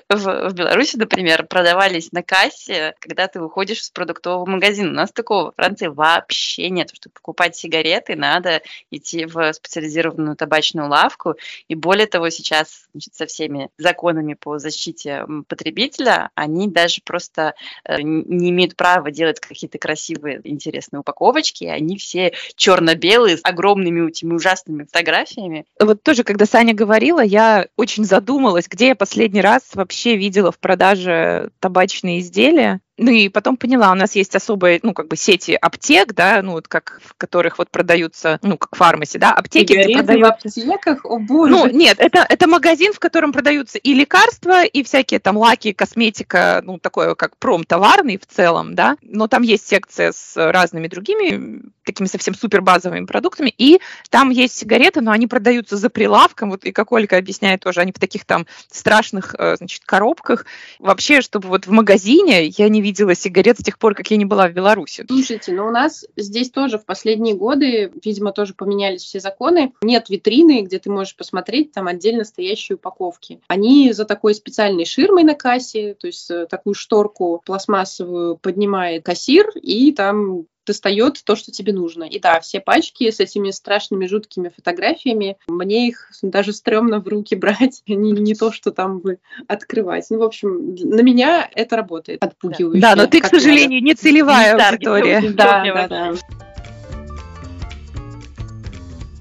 в, в Беларуси, например, продавались на кассе, когда ты выходишь из продуктового магазина. У нас такого во Франции вообще нет. Чтобы покупать сигареты, надо идти в специализированную табачную лавку. И более того, сейчас значит, со всеми законами по защите потребителя, они даже просто э, не имеют права делать какие-то красивые, интересные упаковочки. Они все черно-белые, с огромными этими ужасными фотографиями. Вот тоже, когда Саня говорила, я очень задумалась, где я последний раз вообще видела в продаже табачные изделия. Ну и потом поняла, у нас есть особые, ну, как бы сети аптек, да, ну, вот как, в которых вот продаются, ну, как фармаси, да, аптеки, где продаются... в аптеках? О, боже! Ну, нет, это, это магазин, в котором продаются и лекарства, и всякие там лаки, косметика, ну, такое как промтоварный в целом, да, но там есть секция с разными другими такими совсем супер базовыми продуктами. И там есть сигареты, но они продаются за прилавком. Вот и как Ольга объясняет тоже, они в таких там страшных, э, значит, коробках. Вообще, чтобы вот в магазине я не видела сигарет с тех пор, как я не была в Беларуси. Слушайте, ну у нас здесь тоже в последние годы, видимо, тоже поменялись все законы. Нет витрины, где ты можешь посмотреть там отдельно стоящие упаковки. Они за такой специальной ширмой на кассе, то есть э, такую шторку пластмассовую поднимает кассир, и там достает то, что тебе нужно. И да, все пачки с этими страшными, жуткими фотографиями, мне их даже стрёмно в руки брать, не, не то, что там бы открывать. Ну, в общем, на меня это работает отпугивающе. Да, но ты, к сожалению, надо. не целевая не аудитория. Да, да, да.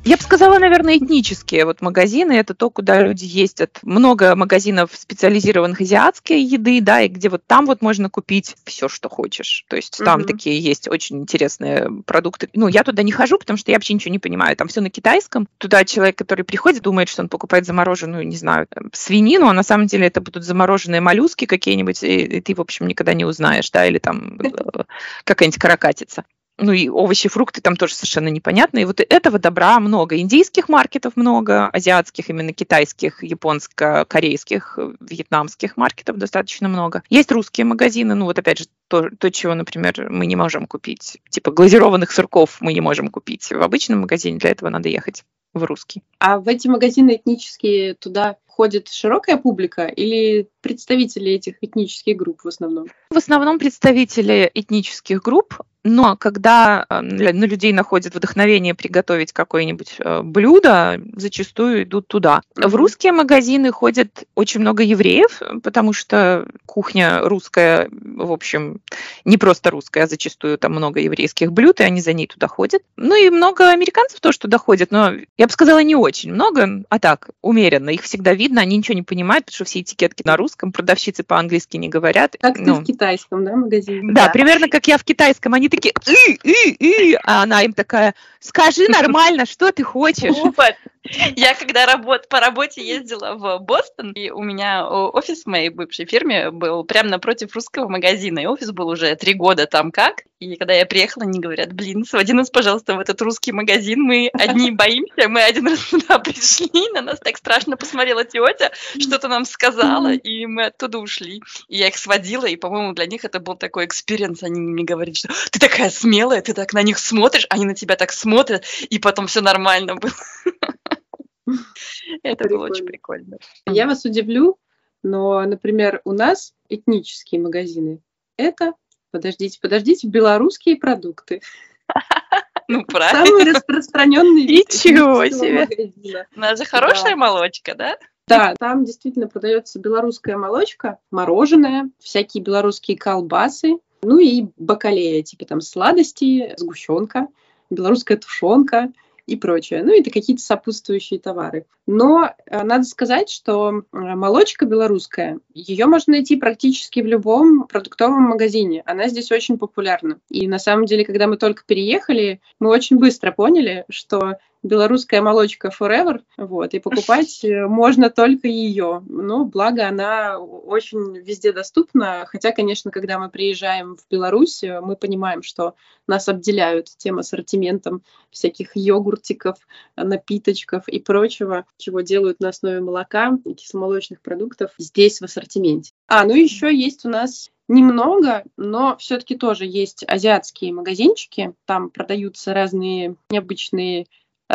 Я бы сказала, наверное, этнические вот магазины. Это то, куда люди ездят. Много магазинов специализированных азиатской еды, да, и где вот там вот можно купить все, что хочешь. То есть там угу. такие есть очень интересные продукты. Ну, я туда не хожу, потому что я вообще ничего не понимаю. Там все на китайском. Туда человек, который приходит, думает, что он покупает замороженную, не знаю, свинину, а на самом деле это будут замороженные моллюски какие-нибудь, и, и ты, в общем, никогда не узнаешь, да, или там э, какая-нибудь каракатица ну и овощи, фрукты там тоже совершенно непонятно. И вот этого добра много. Индийских маркетов много, азиатских, именно китайских, японско-корейских, вьетнамских маркетов достаточно много. Есть русские магазины, ну вот опять же, то, то, чего, например, мы не можем купить. Типа глазированных сырков мы не можем купить в обычном магазине, для этого надо ехать в русский. А в эти магазины этнические туда ходит широкая публика или представители этих этнических групп в основном? В основном представители этнических групп, но когда э, на людей находит вдохновение приготовить какое-нибудь э, блюдо, зачастую идут туда. В русские магазины ходят очень много евреев, потому что кухня русская, в общем, не просто русская, а зачастую там много еврейских блюд, и они за ней туда ходят. Ну и много американцев тоже туда ходят, но я бы сказала, не очень много, а так, умеренно. Их всегда видно, они ничего не понимают, потому что все этикетки на русском, продавщицы по-английски не говорят. Как ну, ты в китайском, да, магазине? Да, да, примерно как я в китайском. Они такие, и, и, и, а она им такая, скажи нормально, что ты хочешь. Я когда работ, по работе ездила в Бостон, и у меня офис в моей бывшей фирме был прямо напротив русского магазина, и офис был уже три года там как. И когда я приехала, они говорят, блин, своди нас, пожалуйста, в этот русский магазин, мы одни боимся, мы один раз туда пришли, на нас так страшно посмотрела тетя, что-то нам сказала, и мы оттуда ушли. И я их сводила, и, по-моему, для них это был такой experience, они мне говорили, что ты такая смелая, ты так на них смотришь, они на тебя так смотрят, и потом все нормально было. Это было очень прикольно. Я вас удивлю, но, например, у нас этнические магазины – это, подождите, подождите, белорусские продукты. Ну, правильно. Самый распространенный вид Ничего себе. У нас же хорошая молочка, да? Да, там действительно продается белорусская молочка, мороженое, всякие белорусские колбасы, ну и бакалея, типа там сладости, сгущенка, белорусская тушенка – и прочее. Ну, это какие-то сопутствующие товары. Но э, надо сказать, что э, молочка белорусская, ее можно найти практически в любом продуктовом магазине. Она здесь очень популярна. И на самом деле, когда мы только переехали, мы очень быстро поняли, что белорусская молочка Forever, вот, и покупать э, можно только ее. Но благо она очень везде доступна, хотя, конечно, когда мы приезжаем в Беларусь, э, мы понимаем, что нас обделяют тем ассортиментом всяких йогуртиков, напиточков и прочего, чего делают на основе молока и кисломолочных продуктов здесь в ассортименте. А, ну еще есть у нас немного, но все-таки тоже есть азиатские магазинчики. Там продаются разные необычные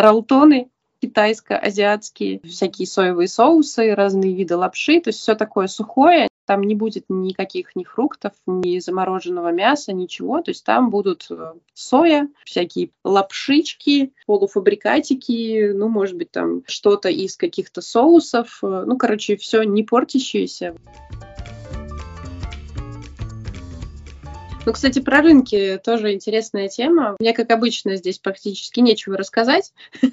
ролтоны китайско-азиатские, всякие соевые соусы, разные виды лапши, то есть все такое сухое, там не будет никаких ни фруктов, ни замороженного мяса, ничего, то есть там будут э, соя, всякие лапшички, полуфабрикатики, ну, может быть, там что-то из каких-то соусов, э, ну, короче, все не портящееся. Ну, кстати, про рынки тоже интересная тема. Мне, как обычно, здесь практически нечего рассказать,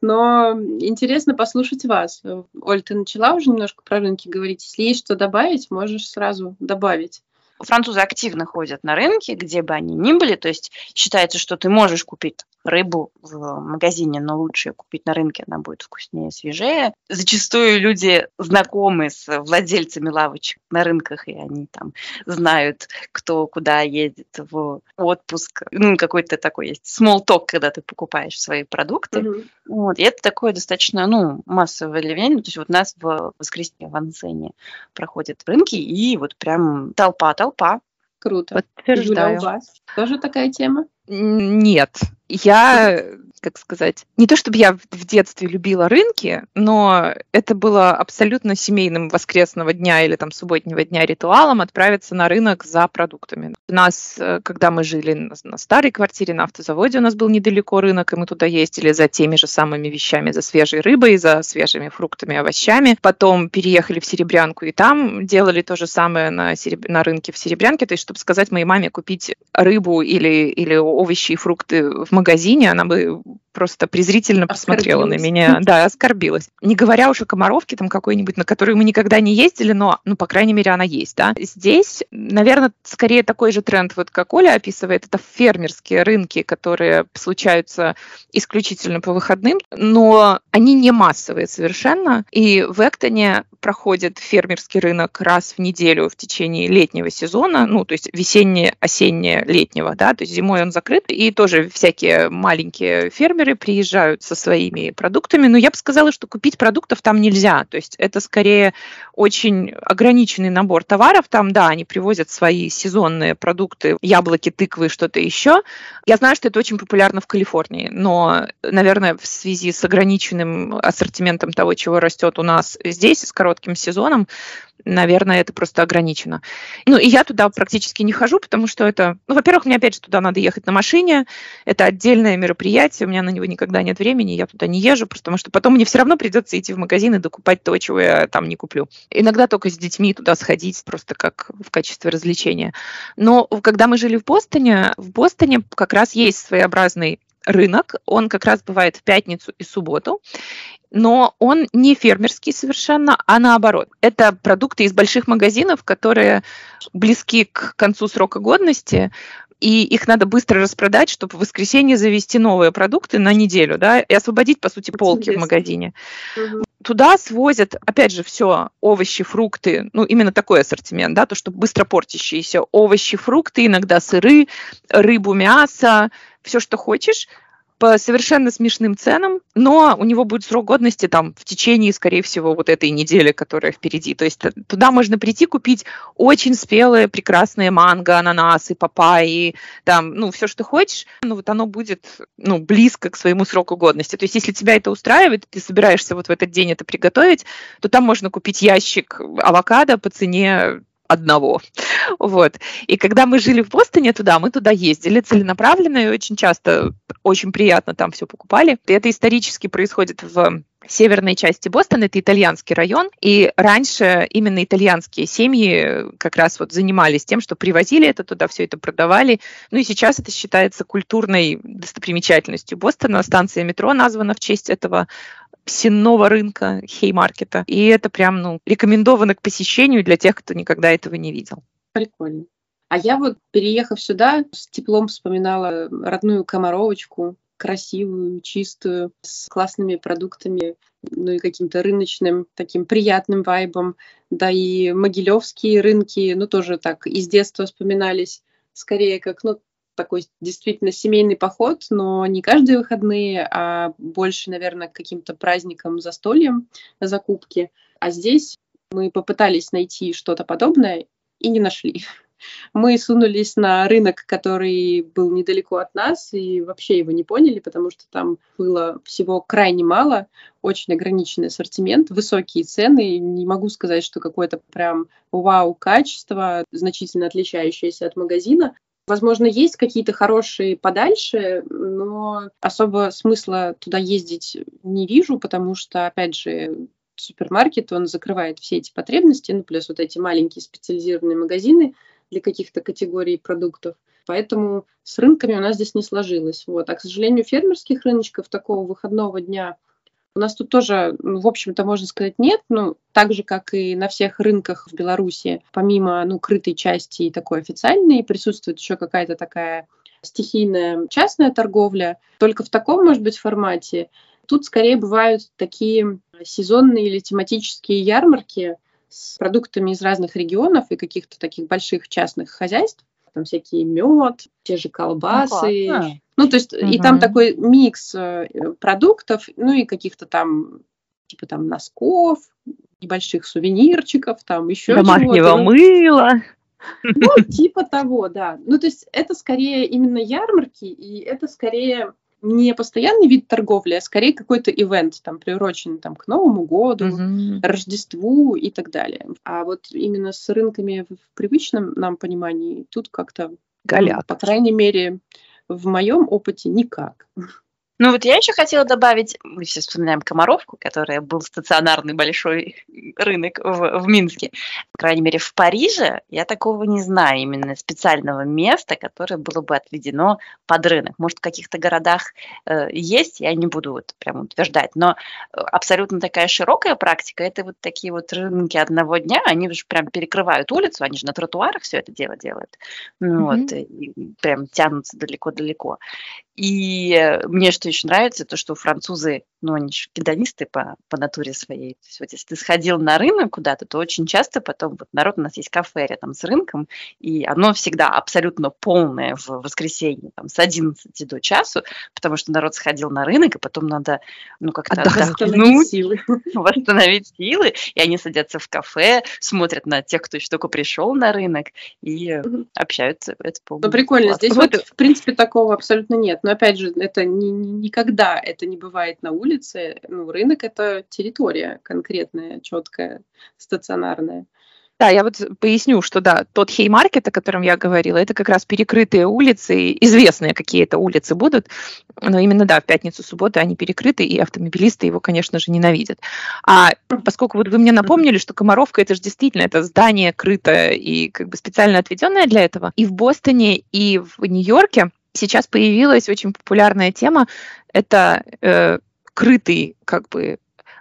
но интересно послушать вас. Оль, ты начала уже немножко про рынки говорить. Если есть что добавить, можешь сразу добавить. Французы активно ходят на рынки, где бы они ни были, то есть считается, что ты можешь купить рыбу в магазине, но лучше купить на рынке, она будет вкуснее, свежее. Зачастую люди знакомы с владельцами лавочек на рынках, и они там знают, кто куда едет в отпуск. Ну, какой-то такой есть small talk, когда ты покупаешь свои продукты. Mm-hmm. Вот. И это такое достаточно, ну, массовое явление. То есть вот у нас в воскресенье в Ансене проходят рынки, и вот прям толпа-толпа. Круто. Подтверждаю. Юля, у вас тоже такая тема? Нет. Я как сказать, не то чтобы я в детстве любила рынки, но это было абсолютно семейным воскресного дня или там субботнего дня ритуалом отправиться на рынок за продуктами. У нас, э, когда мы жили на, старой квартире, на автозаводе, у нас был недалеко рынок, и мы туда ездили за теми же самыми вещами, за свежей рыбой, за свежими фруктами, овощами. Потом переехали в Серебрянку, и там делали то же самое на, сереб... на рынке в Серебрянке, то есть, чтобы сказать моей маме купить рыбу или, или овощи и фрукты в магазине, она бы просто презрительно посмотрела на меня. Да, оскорбилась. Не говоря уж о Комаровке там какой-нибудь, на которую мы никогда не ездили, но, ну, по крайней мере, она есть, да. Здесь, наверное, скорее такой же тренд, вот как Оля описывает, это фермерские рынки, которые случаются исключительно по выходным, но они не массовые совершенно. И в Эктоне проходит фермерский рынок раз в неделю в течение летнего сезона, ну, то есть весеннее, осеннее, летнего, да, то есть зимой он закрыт, и тоже всякие маленькие фермеры приезжают со своими продуктами, но я бы сказала, что купить продуктов там нельзя, то есть это скорее очень ограниченный набор товаров, там, да, они привозят свои сезонные продукты, яблоки, тыквы, что-то еще. Я знаю, что это очень популярно в Калифорнии, но, наверное, в связи с ограниченным ассортиментом того, чего растет у нас здесь, с коротким сезоном, наверное, это просто ограничено. Ну, и я туда практически не хожу, потому что это, ну, во-первых, мне опять же туда надо ехать на машине, это отдельное мероприятие, у меня на него никогда нет времени, я туда не езжу, потому что потом мне все равно придется идти в магазин и докупать то, чего я там не куплю. Иногда только с детьми туда сходить, просто как в качестве развлечения. Но когда мы жили в Бостоне, в Бостоне как раз есть своеобразный рынок, он как раз бывает в пятницу и субботу, но он не фермерский совершенно, а наоборот. Это продукты из больших магазинов, которые близки к концу срока годности, и их надо быстро распродать, чтобы в воскресенье завести новые продукты на неделю, да, и освободить, по сути, полки в магазине. Угу. Туда свозят, опять же, все овощи, фрукты, ну, именно такой ассортимент, да, то, что быстро портящиеся. Овощи, фрукты, иногда сыры, рыбу, мясо, все, что хочешь, по совершенно смешным ценам, но у него будет срок годности там в течение, скорее всего, вот этой недели, которая впереди. То есть туда можно прийти купить очень спелые, прекрасные манго, ананасы, папайи, там, ну, все, что хочешь, ну, вот оно будет, ну, близко к своему сроку годности. То есть если тебя это устраивает, ты собираешься вот в этот день это приготовить, то там можно купить ящик авокадо по цене одного. Вот. И когда мы жили в Бостоне туда, мы туда ездили целенаправленно и очень часто, очень приятно там все покупали. И это исторически происходит в северной части Бостона, это итальянский район, и раньше именно итальянские семьи как раз вот занимались тем, что привозили это туда, все это продавали. Ну и сейчас это считается культурной достопримечательностью Бостона. Станция метро названа в честь этого сенного рынка, хей-маркета. И это прям, ну, рекомендовано к посещению для тех, кто никогда этого не видел. Прикольно. А я вот, переехав сюда, с теплом вспоминала родную комаровочку, красивую, чистую, с классными продуктами, ну и каким-то рыночным, таким приятным вайбом. Да и могилевские рынки, ну тоже так из детства вспоминались, скорее как, ну, такой действительно семейный поход, но не каждые выходные, а больше, наверное, к каким-то праздникам, застольям, закупки. А здесь мы попытались найти что-то подобное и не нашли. Мы сунулись на рынок, который был недалеко от нас, и вообще его не поняли, потому что там было всего крайне мало, очень ограниченный ассортимент, высокие цены. Не могу сказать, что какое-то прям вау качество, значительно отличающееся от магазина. Возможно, есть какие-то хорошие подальше, но особо смысла туда ездить не вижу, потому что, опять же, супермаркет, он закрывает все эти потребности, ну, плюс вот эти маленькие специализированные магазины для каких-то категорий продуктов. Поэтому с рынками у нас здесь не сложилось. Вот. А, к сожалению, фермерских рыночков такого выходного дня у нас тут тоже, в общем-то, можно сказать, нет. Ну, так же, как и на всех рынках в Беларуси, помимо ну, крытой части и такой официальной, присутствует еще какая-то такая стихийная частная торговля, только в таком, может быть, формате. Тут скорее бывают такие сезонные или тематические ярмарки с продуктами из разных регионов и каких-то таких больших частных хозяйств. Там всякие мед, те же колбасы. Ну, ну то есть угу. и там такой микс э, продуктов, ну и каких-то там типа там носков, небольших сувенирчиков, там еще Домашнего чего-то. мыла. Ну, типа того, да. Ну, то есть это скорее именно ярмарки, и это скорее не постоянный вид торговли, а скорее какой-то ивент, там, приуроченный там, к Новому году, mm Рождеству и так далее. А вот именно с рынками в привычном нам понимании тут как-то, ну, по крайней мере, в моем опыте никак. Ну вот я еще хотела добавить, мы все вспоминаем Комаровку, которая был стационарный большой рынок в, в Минске. По крайней мере, в Париже я такого не знаю, именно специального места, которое было бы отведено под рынок. Может, в каких-то городах э, есть, я не буду вот прям утверждать, но абсолютно такая широкая практика, это вот такие вот рынки одного дня, они же прям перекрывают улицу, они же на тротуарах все это дело делают. Mm-hmm. Вот, и прям тянутся далеко-далеко. И э, мне что еще нравится, то, что французы, ну, они же гедонисты по, по натуре своей. То есть вот если ты сходил на рынок куда-то, то очень часто потом, вот народ, у нас есть кафе рядом с рынком, и оно всегда абсолютно полное в воскресенье, там, с 11 до часу, потому что народ сходил на рынок, и потом надо, ну, как-то отдохнуть, силы. восстановить силы, и они садятся в кафе, смотрят на тех, кто еще только пришел на рынок, и общаются. Это ну, прикольно. Здесь вот, в принципе, такого абсолютно нет но опять же, это ни, никогда это не бывает на улице. Ну, рынок это территория конкретная, четкая, стационарная. Да, я вот поясню, что да, тот хеймаркет, о котором я говорила, это как раз перекрытые улицы, известные какие это улицы будут, но именно, да, в пятницу, субботу они перекрыты, и автомобилисты его, конечно же, ненавидят. А поскольку вот вы мне напомнили, что Комаровка, это же действительно, это здание крытое и как бы специально отведенное для этого, и в Бостоне, и в Нью-Йорке сейчас появилась очень популярная тема, это э, крытый как бы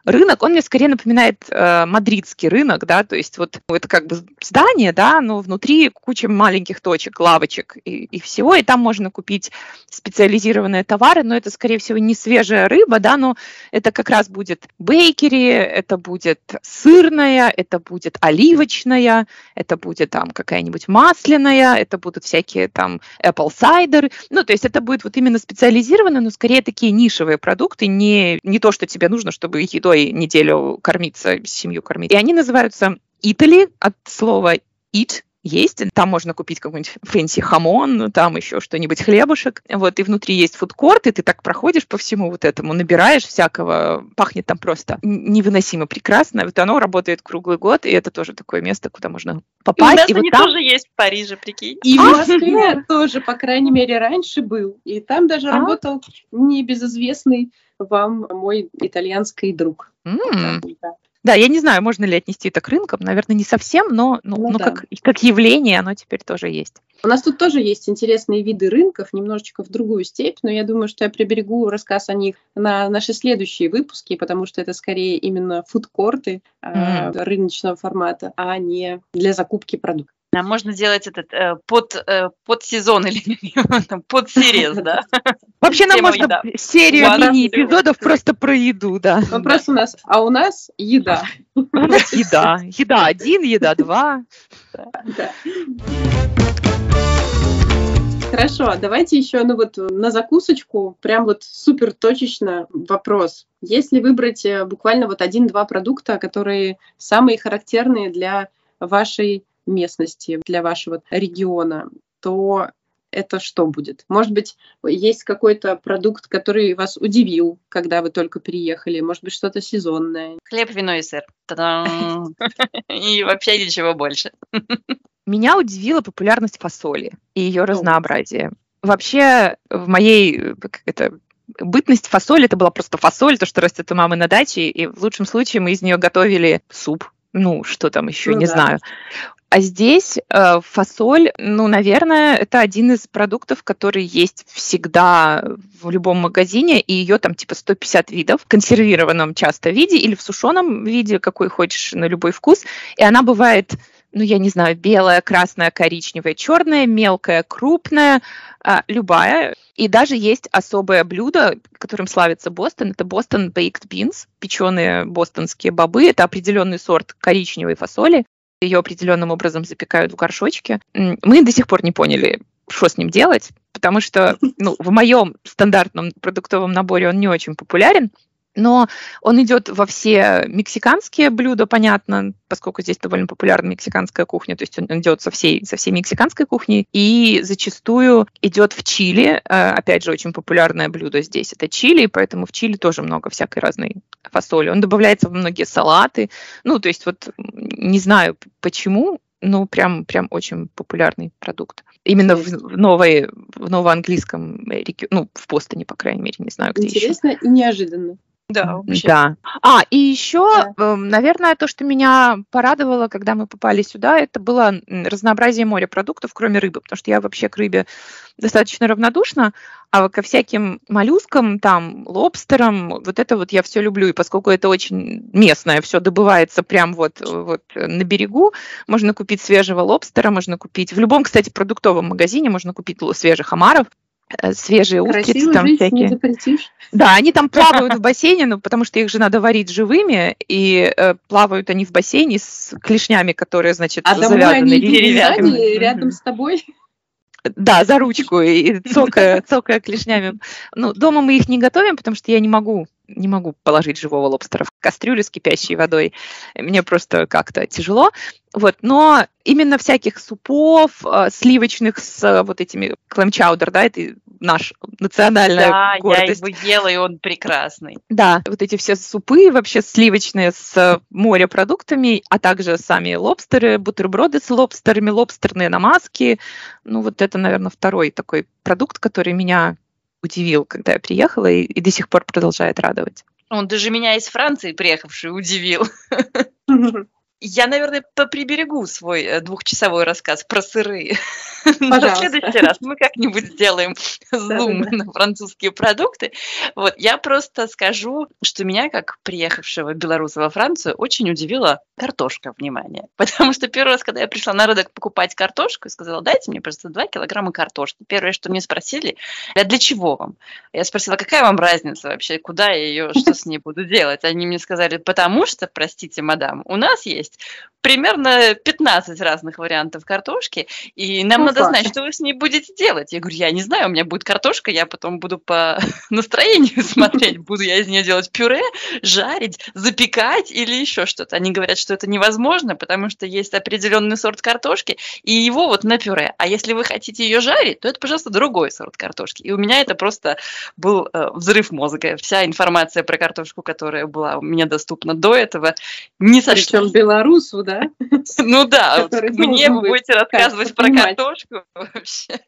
рынок, он мне скорее напоминает э, мадридский рынок, да, то есть вот это как бы здание, да, но внутри куча маленьких точек, лавочек и, и всего, и там можно купить специализированные товары, но это, скорее всего, не свежая рыба, да, но это как раз будет бейкери, это будет сырная, это будет оливочная, это будет там какая-нибудь масляная, это будут всякие там apple cider, ну, то есть это будет вот именно специализированные, но скорее такие нишевые продукты, не, не то, что тебе нужно, чтобы едой едой неделю кормиться, семью кормить. И они называются Eataly от слова eat, есть. Там можно купить какой-нибудь fancy хамон, там еще что-нибудь, хлебушек. Вот, и внутри есть фудкорт, и ты так проходишь по всему вот этому, набираешь всякого, пахнет там просто невыносимо прекрасно. Вот оно работает круглый год, и это тоже такое место, куда можно попасть. И у нас и вот они там... тоже есть в Париже, прикинь. И в Москве тоже, по крайней мере, раньше был. И там даже а? работал небезызвестный вам мой итальянский друг. Mm. Да, я не знаю, можно ли отнести это к рынкам. Наверное, не совсем, но, но, ну, но да. как, как явление оно теперь тоже есть. У нас тут тоже есть интересные виды рынков, немножечко в другую степь, но я думаю, что я приберегу рассказ о них на наши следующие выпуски, потому что это скорее именно фудкорты mm. рыночного формата, а не для закупки продуктов. А можно делать этот э, под, э, под сезон или под сериез, да? Вообще нам можно серию мини-эпизодов просто про еду, да. Вопрос у нас, а у нас еда. У нас еда. Еда один, еда два. Хорошо, давайте еще ну вот на закусочку, прям вот супер точечно вопрос. Если выбрать э, буквально вот один-два продукта, которые самые характерные для вашей местности, для вашего региона, то это что будет? Может быть, есть какой-то продукт, который вас удивил, когда вы только переехали? Может быть, что-то сезонное? Хлеб, вино и сыр. И вообще ничего больше. Меня удивила популярность фасоли и ее разнообразие. Вообще, в моей как это, бытность фасоли, это была просто фасоль, то, что растет у мамы на даче, и в лучшем случае мы из нее готовили суп, ну, что там еще, ну, не да. знаю. А здесь э, фасоль, ну, наверное, это один из продуктов, который есть всегда в любом магазине, и ее там типа 150 видов в консервированном часто виде или в сушеном виде, какой хочешь, на любой вкус. И она бывает ну, я не знаю, белая, красная, коричневая, черная, мелкая, крупная, а, любая. И даже есть особое блюдо, которым славится Бостон. Это Бостон Baked Beans, печеные бостонские бобы. Это определенный сорт коричневой фасоли. Ее определенным образом запекают в горшочке. Мы до сих пор не поняли, что с ним делать, потому что ну, в моем стандартном продуктовом наборе он не очень популярен но он идет во все мексиканские блюда, понятно, поскольку здесь довольно популярна мексиканская кухня, то есть он идет со всей, со всей мексиканской кухни, и зачастую идет в Чили, э, опять же, очень популярное блюдо здесь, это чили, поэтому в Чили тоже много всякой разной фасоли. Он добавляется в многие салаты, ну, то есть вот не знаю почему, ну, прям, прям очень популярный продукт. Именно в, в, новой, в новоанглийском, ну, в Бостоне, по крайней мере, не знаю, где Интересно еще. и неожиданно. Да, вообще. Да. А, и еще, да. Эм, наверное, то, что меня порадовало, когда мы попали сюда, это было разнообразие морепродуктов, кроме рыбы, потому что я вообще к рыбе достаточно равнодушна, а ко всяким моллюскам, там, лобстерам, вот это вот я все люблю, и поскольку это очень местное, все добывается прям вот, вот на берегу, можно купить свежего лобстера, можно купить, в любом, кстати, продуктовом магазине можно купить свежих омаров, Э, свежие устрицы там жить всякие. Не запретишь. Да, они там плавают в бассейне, ну, потому что их же надо варить живыми, и э, плавают они в бассейне с клешнями, которые, значит, а завязаны они деревянными. рядом с тобой? Да, за ручку и цокая, цокая клешнями. Ну, дома мы их не готовим, потому что я не могу не могу положить живого лобстера в кастрюлю с кипящей водой. Мне просто как-то тяжело. Вот, но именно всяких супов, э, сливочных с э, вот этими клэм-чаудер, да, это наш национальная да, гордость. я его ела, и он прекрасный. Да, вот эти все супы вообще сливочные с морепродуктами, а также сами лобстеры, бутерброды с лобстерами, лобстерные намазки. Ну, вот это, наверное, второй такой продукт, который меня удивил, когда я приехала, и, и до сих пор продолжает радовать. Он даже меня из Франции приехавший удивил. Я, наверное, поприберегу свой э, двухчасовой рассказ про сыры. На следующий раз мы как-нибудь сделаем зум на французские продукты. Вот, я просто скажу, что меня, как приехавшего белоруса во Францию, очень удивила картошка, внимание. Потому что первый раз, когда я пришла на рынок покупать картошку, сказала, дайте мне просто 2 килограмма картошки. Первое, что мне спросили, а для чего вам? Я спросила, какая вам разница вообще, куда я ее, что с ней буду делать? Они мне сказали, потому что, простите, мадам, у нас есть есть примерно 15 разных вариантов картошки, и нам ну, надо знать, что вы с ней будете делать. Я говорю, я не знаю, у меня будет картошка, я потом буду по настроению смотреть, буду я из нее делать пюре, жарить, запекать или еще что-то. Они говорят, что это невозможно, потому что есть определенный сорт картошки, и его вот на пюре. А если вы хотите ее жарить, то это, пожалуйста, другой сорт картошки. И у меня это просто был э, взрыв мозга. Вся информация про картошку, которая была у меня доступна до этого, не сошла. Причем белорусу, да? Ну да, мне вы будете рассказывать про картошку вообще.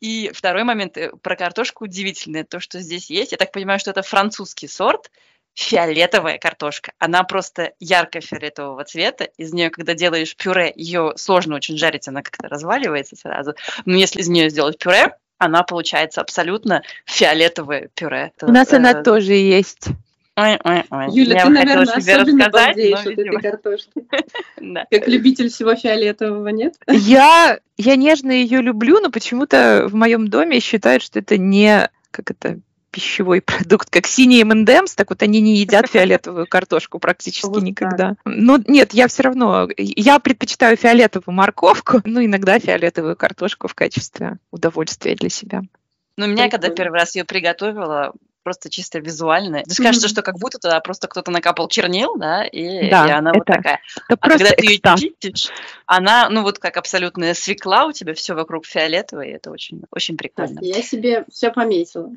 И второй момент э, про картошку удивительное, то, что здесь есть. Я так понимаю, что это французский сорт, фиолетовая картошка. Она просто ярко-фиолетового цвета. Из нее, когда делаешь пюре, ее сложно очень жарить, она как-то разваливается сразу. Но если из нее сделать пюре, она получается абсолютно фиолетовое пюре. У нас она э, тоже есть. Ой, ой, ой. Юля, Я ты, наверное, особенно балдеешь от этой картошки. Как любитель всего фиолетового, нет? Я, я нежно ее люблю, но почему-то в моем доме считают, что это не как это пищевой продукт, как синие МНДМС, так вот они не едят фиолетовую картошку практически никогда. Но нет, я все равно, я предпочитаю фиолетовую морковку, ну иногда фиолетовую картошку в качестве удовольствия для себя. Ну, меня, когда первый раз ее приготовила, просто чисто визуально. То кажется, что как будто туда просто кто-то накапал чернил, да, и, да, и она это, вот такая. Это а когда ты ее чистишь, она, ну вот как абсолютная свекла, у тебя все вокруг фиолетовое, и это очень, очень прикольно. Я себе все пометила.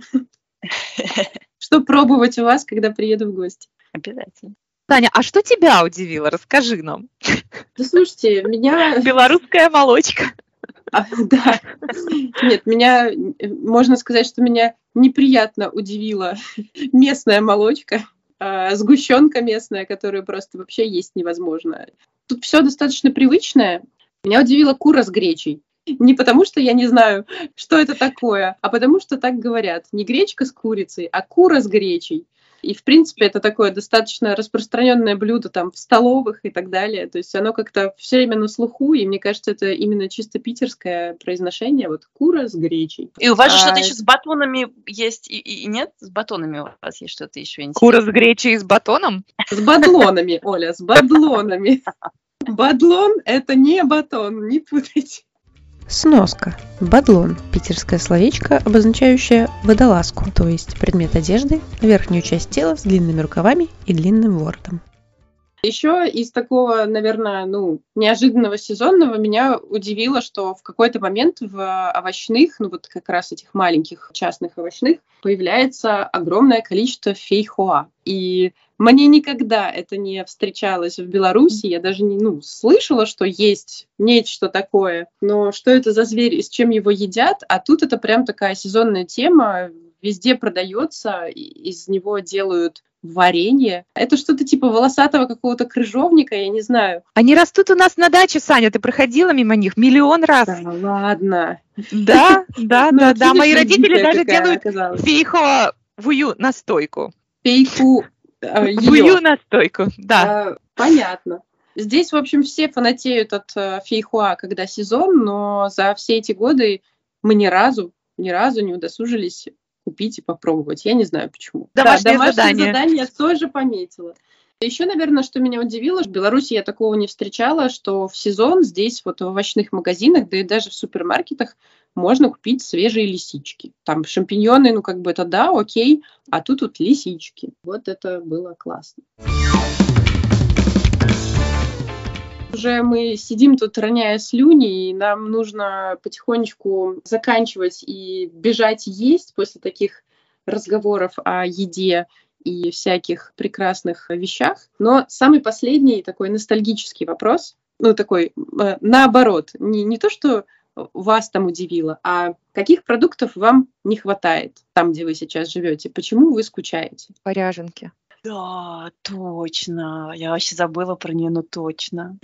Что пробовать у вас, когда приеду в гости? Обязательно. Таня, а что тебя удивило? Расскажи нам. Да слушайте, меня... Белорусская молочка. Да. Нет, меня, можно сказать, что меня неприятно удивила местная молочка, а, сгущенка местная, которую просто вообще есть невозможно. Тут все достаточно привычное. Меня удивила кура с гречей. Не потому, что я не знаю, что это такое, а потому, что так говорят. Не гречка с курицей, а кура с гречей. И, в принципе, это такое достаточно распространенное блюдо там в столовых и так далее. То есть оно как-то все время на слуху, и мне кажется, это именно чисто питерское произношение. Вот кура с гречей. И у вас же а... что-то еще с батонами есть и, и нет? С батонами у вас есть что-то еще интересное? Кура с гречей и с батоном? С бадлонами, Оля, с бадлонами. Бадлон – это не батон, не путайте. Сноска. Бадлон – питерское словечко, обозначающее водолазку, то есть предмет одежды, верхнюю часть тела с длинными рукавами и длинным воротом. Еще из такого, наверное, ну, неожиданного сезонного меня удивило, что в какой-то момент в овощных, ну вот как раз этих маленьких частных овощных, появляется огромное количество фейхоа. И мне никогда это не встречалось в Беларуси. Я даже не ну, слышала, что есть нечто такое. Но что это за зверь и с чем его едят? А тут это прям такая сезонная тема. Везде продается, из него делают варенье. Это что-то типа волосатого какого-то крыжовника, я не знаю. Они растут у нас на даче, Саня, ты проходила мимо них миллион раз. Да ладно. Да, да, ну, да, да. Мои родители даже делают фейховую настойку. Фейку э, Вую настойку, да. А, понятно. Здесь, в общем, все фанатеют от э, фейхуа, когда сезон, но за все эти годы мы ни разу, ни разу не удосужились купить и попробовать. Я не знаю почему. Домашнее да, домашнее задание. задание я тоже пометила. Еще, наверное, что меня удивило, в Беларуси я такого не встречала, что в сезон здесь вот в овощных магазинах, да и даже в супермаркетах можно купить свежие лисички. Там шампиньоны, ну как бы это да, окей, а тут вот лисички. Вот это было классно уже мы сидим тут, роняя слюни, и нам нужно потихонечку заканчивать и бежать есть после таких разговоров о еде и всяких прекрасных вещах. Но самый последний такой ностальгический вопрос, ну такой э, наоборот, не, не то, что вас там удивило, а каких продуктов вам не хватает там, где вы сейчас живете? Почему вы скучаете? Поряженки. Да, точно. Я вообще забыла про нее, но точно.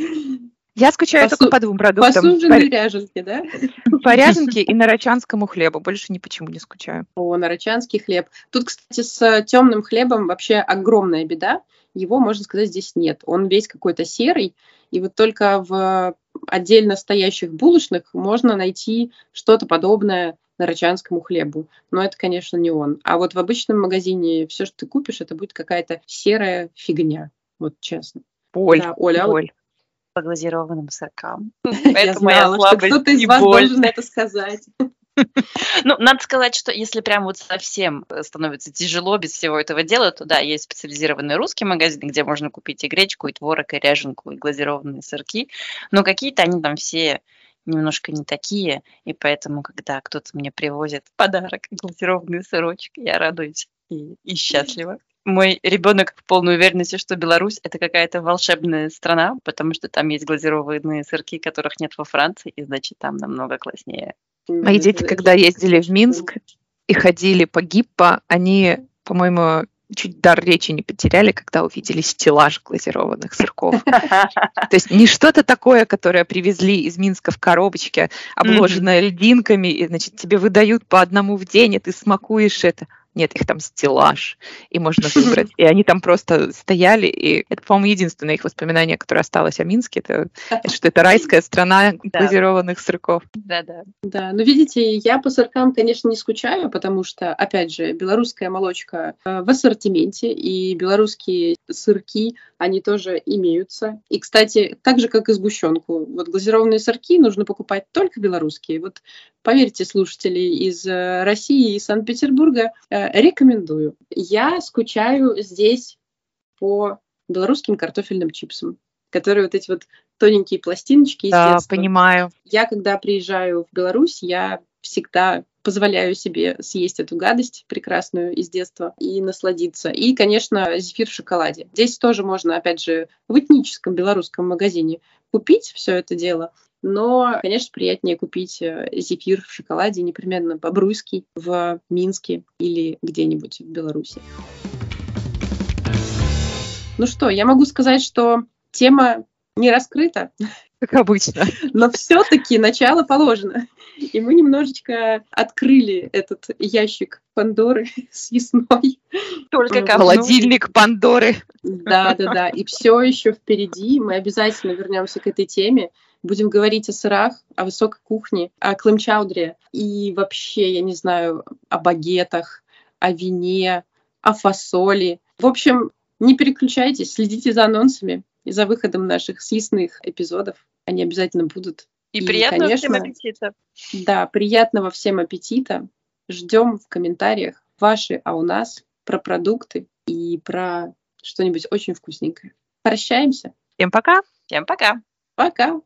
Я скучаю Посу... только по двум продуктам. Посуженные По... ряженки, да? По ряженке и нарочанскому хлебу. Больше ни почему не скучаю. О, нарочанский хлеб. Тут, кстати, с темным хлебом вообще огромная беда. Его, можно сказать, здесь нет. Он весь какой-то серый. И вот только в отдельно стоящих булочных можно найти что-то подобное нарочанскому хлебу. Но это, конечно, не он. А вот в обычном магазине все, что ты купишь, это будет какая-то серая фигня. Вот честно. Боль. Да, Оля, боль. По глазированным сыркам. Я знала, что кто-то из вас должен это сказать. Ну, надо сказать, что если прям вот совсем становится тяжело без всего этого дела, то да, есть специализированные русские магазины, где можно купить и гречку, и творог, и ряженку, и глазированные сырки. Но какие-то они там все немножко не такие, и поэтому, когда кто-то мне привозит подарок, глазированный сырочек, я радуюсь и, и счастлива. Мой ребенок в полной уверенности, что Беларусь это какая-то волшебная страна, потому что там есть глазированные сырки, которых нет во Франции, и значит там намного класснее. Мои дети, когда ездили в Минск и ходили по Гиппо, они, по-моему, чуть дар речи не потеряли, когда увидели стеллаж глазированных сырков. То есть не что-то такое, которое привезли из Минска в коробочке, обложенное льдинками, и, значит, тебе выдают по одному в день, и ты смакуешь это. Нет, их там стеллаж, и можно выбрать. И они там просто стояли, и это, по-моему, единственное их воспоминание, которое осталось о Минске, это, это что это райская страна глазированных сырков. Да-да. Да, но видите, я по сыркам, конечно, не скучаю, потому что, опять же, белорусская молочка э, в ассортименте, и белорусские сырки, они тоже имеются. И, кстати, так же, как и сгущенку. Вот глазированные сырки нужно покупать только белорусские. Вот поверьте, слушатели из э, России и Санкт-Петербурга, э, рекомендую. Я скучаю здесь по белорусским картофельным чипсам, которые вот эти вот тоненькие пластиночки да, понимаю. Я, когда приезжаю в Беларусь, я всегда позволяю себе съесть эту гадость прекрасную из детства и насладиться. И, конечно, зефир в шоколаде. Здесь тоже можно, опять же, в этническом белорусском магазине купить все это дело. Но, конечно, приятнее купить э, зефир в шоколаде, непременно бобруйский в Минске или где-нибудь в Беларуси. Ну что, я могу сказать, что тема не раскрыта. Как обычно. Но все-таки начало положено. И мы немножечко открыли этот ящик Пандоры съестной. Только как холодильник Пандоры. Да, да, да. И все еще впереди. Мы обязательно вернемся к этой теме. Будем говорить о сырах, о высокой кухне, о клэмчаудре и вообще, я не знаю, о багетах, о вине, о фасоли. В общем, не переключайтесь, следите за анонсами и за выходом наших съестных эпизодов. Они обязательно будут. И, и приятного конечно, всем аппетита. Да, приятного всем аппетита. Ждем в комментариях ваши, а у нас про продукты и про что-нибудь очень вкусненькое. Прощаемся. Всем пока. Всем пока. Пока.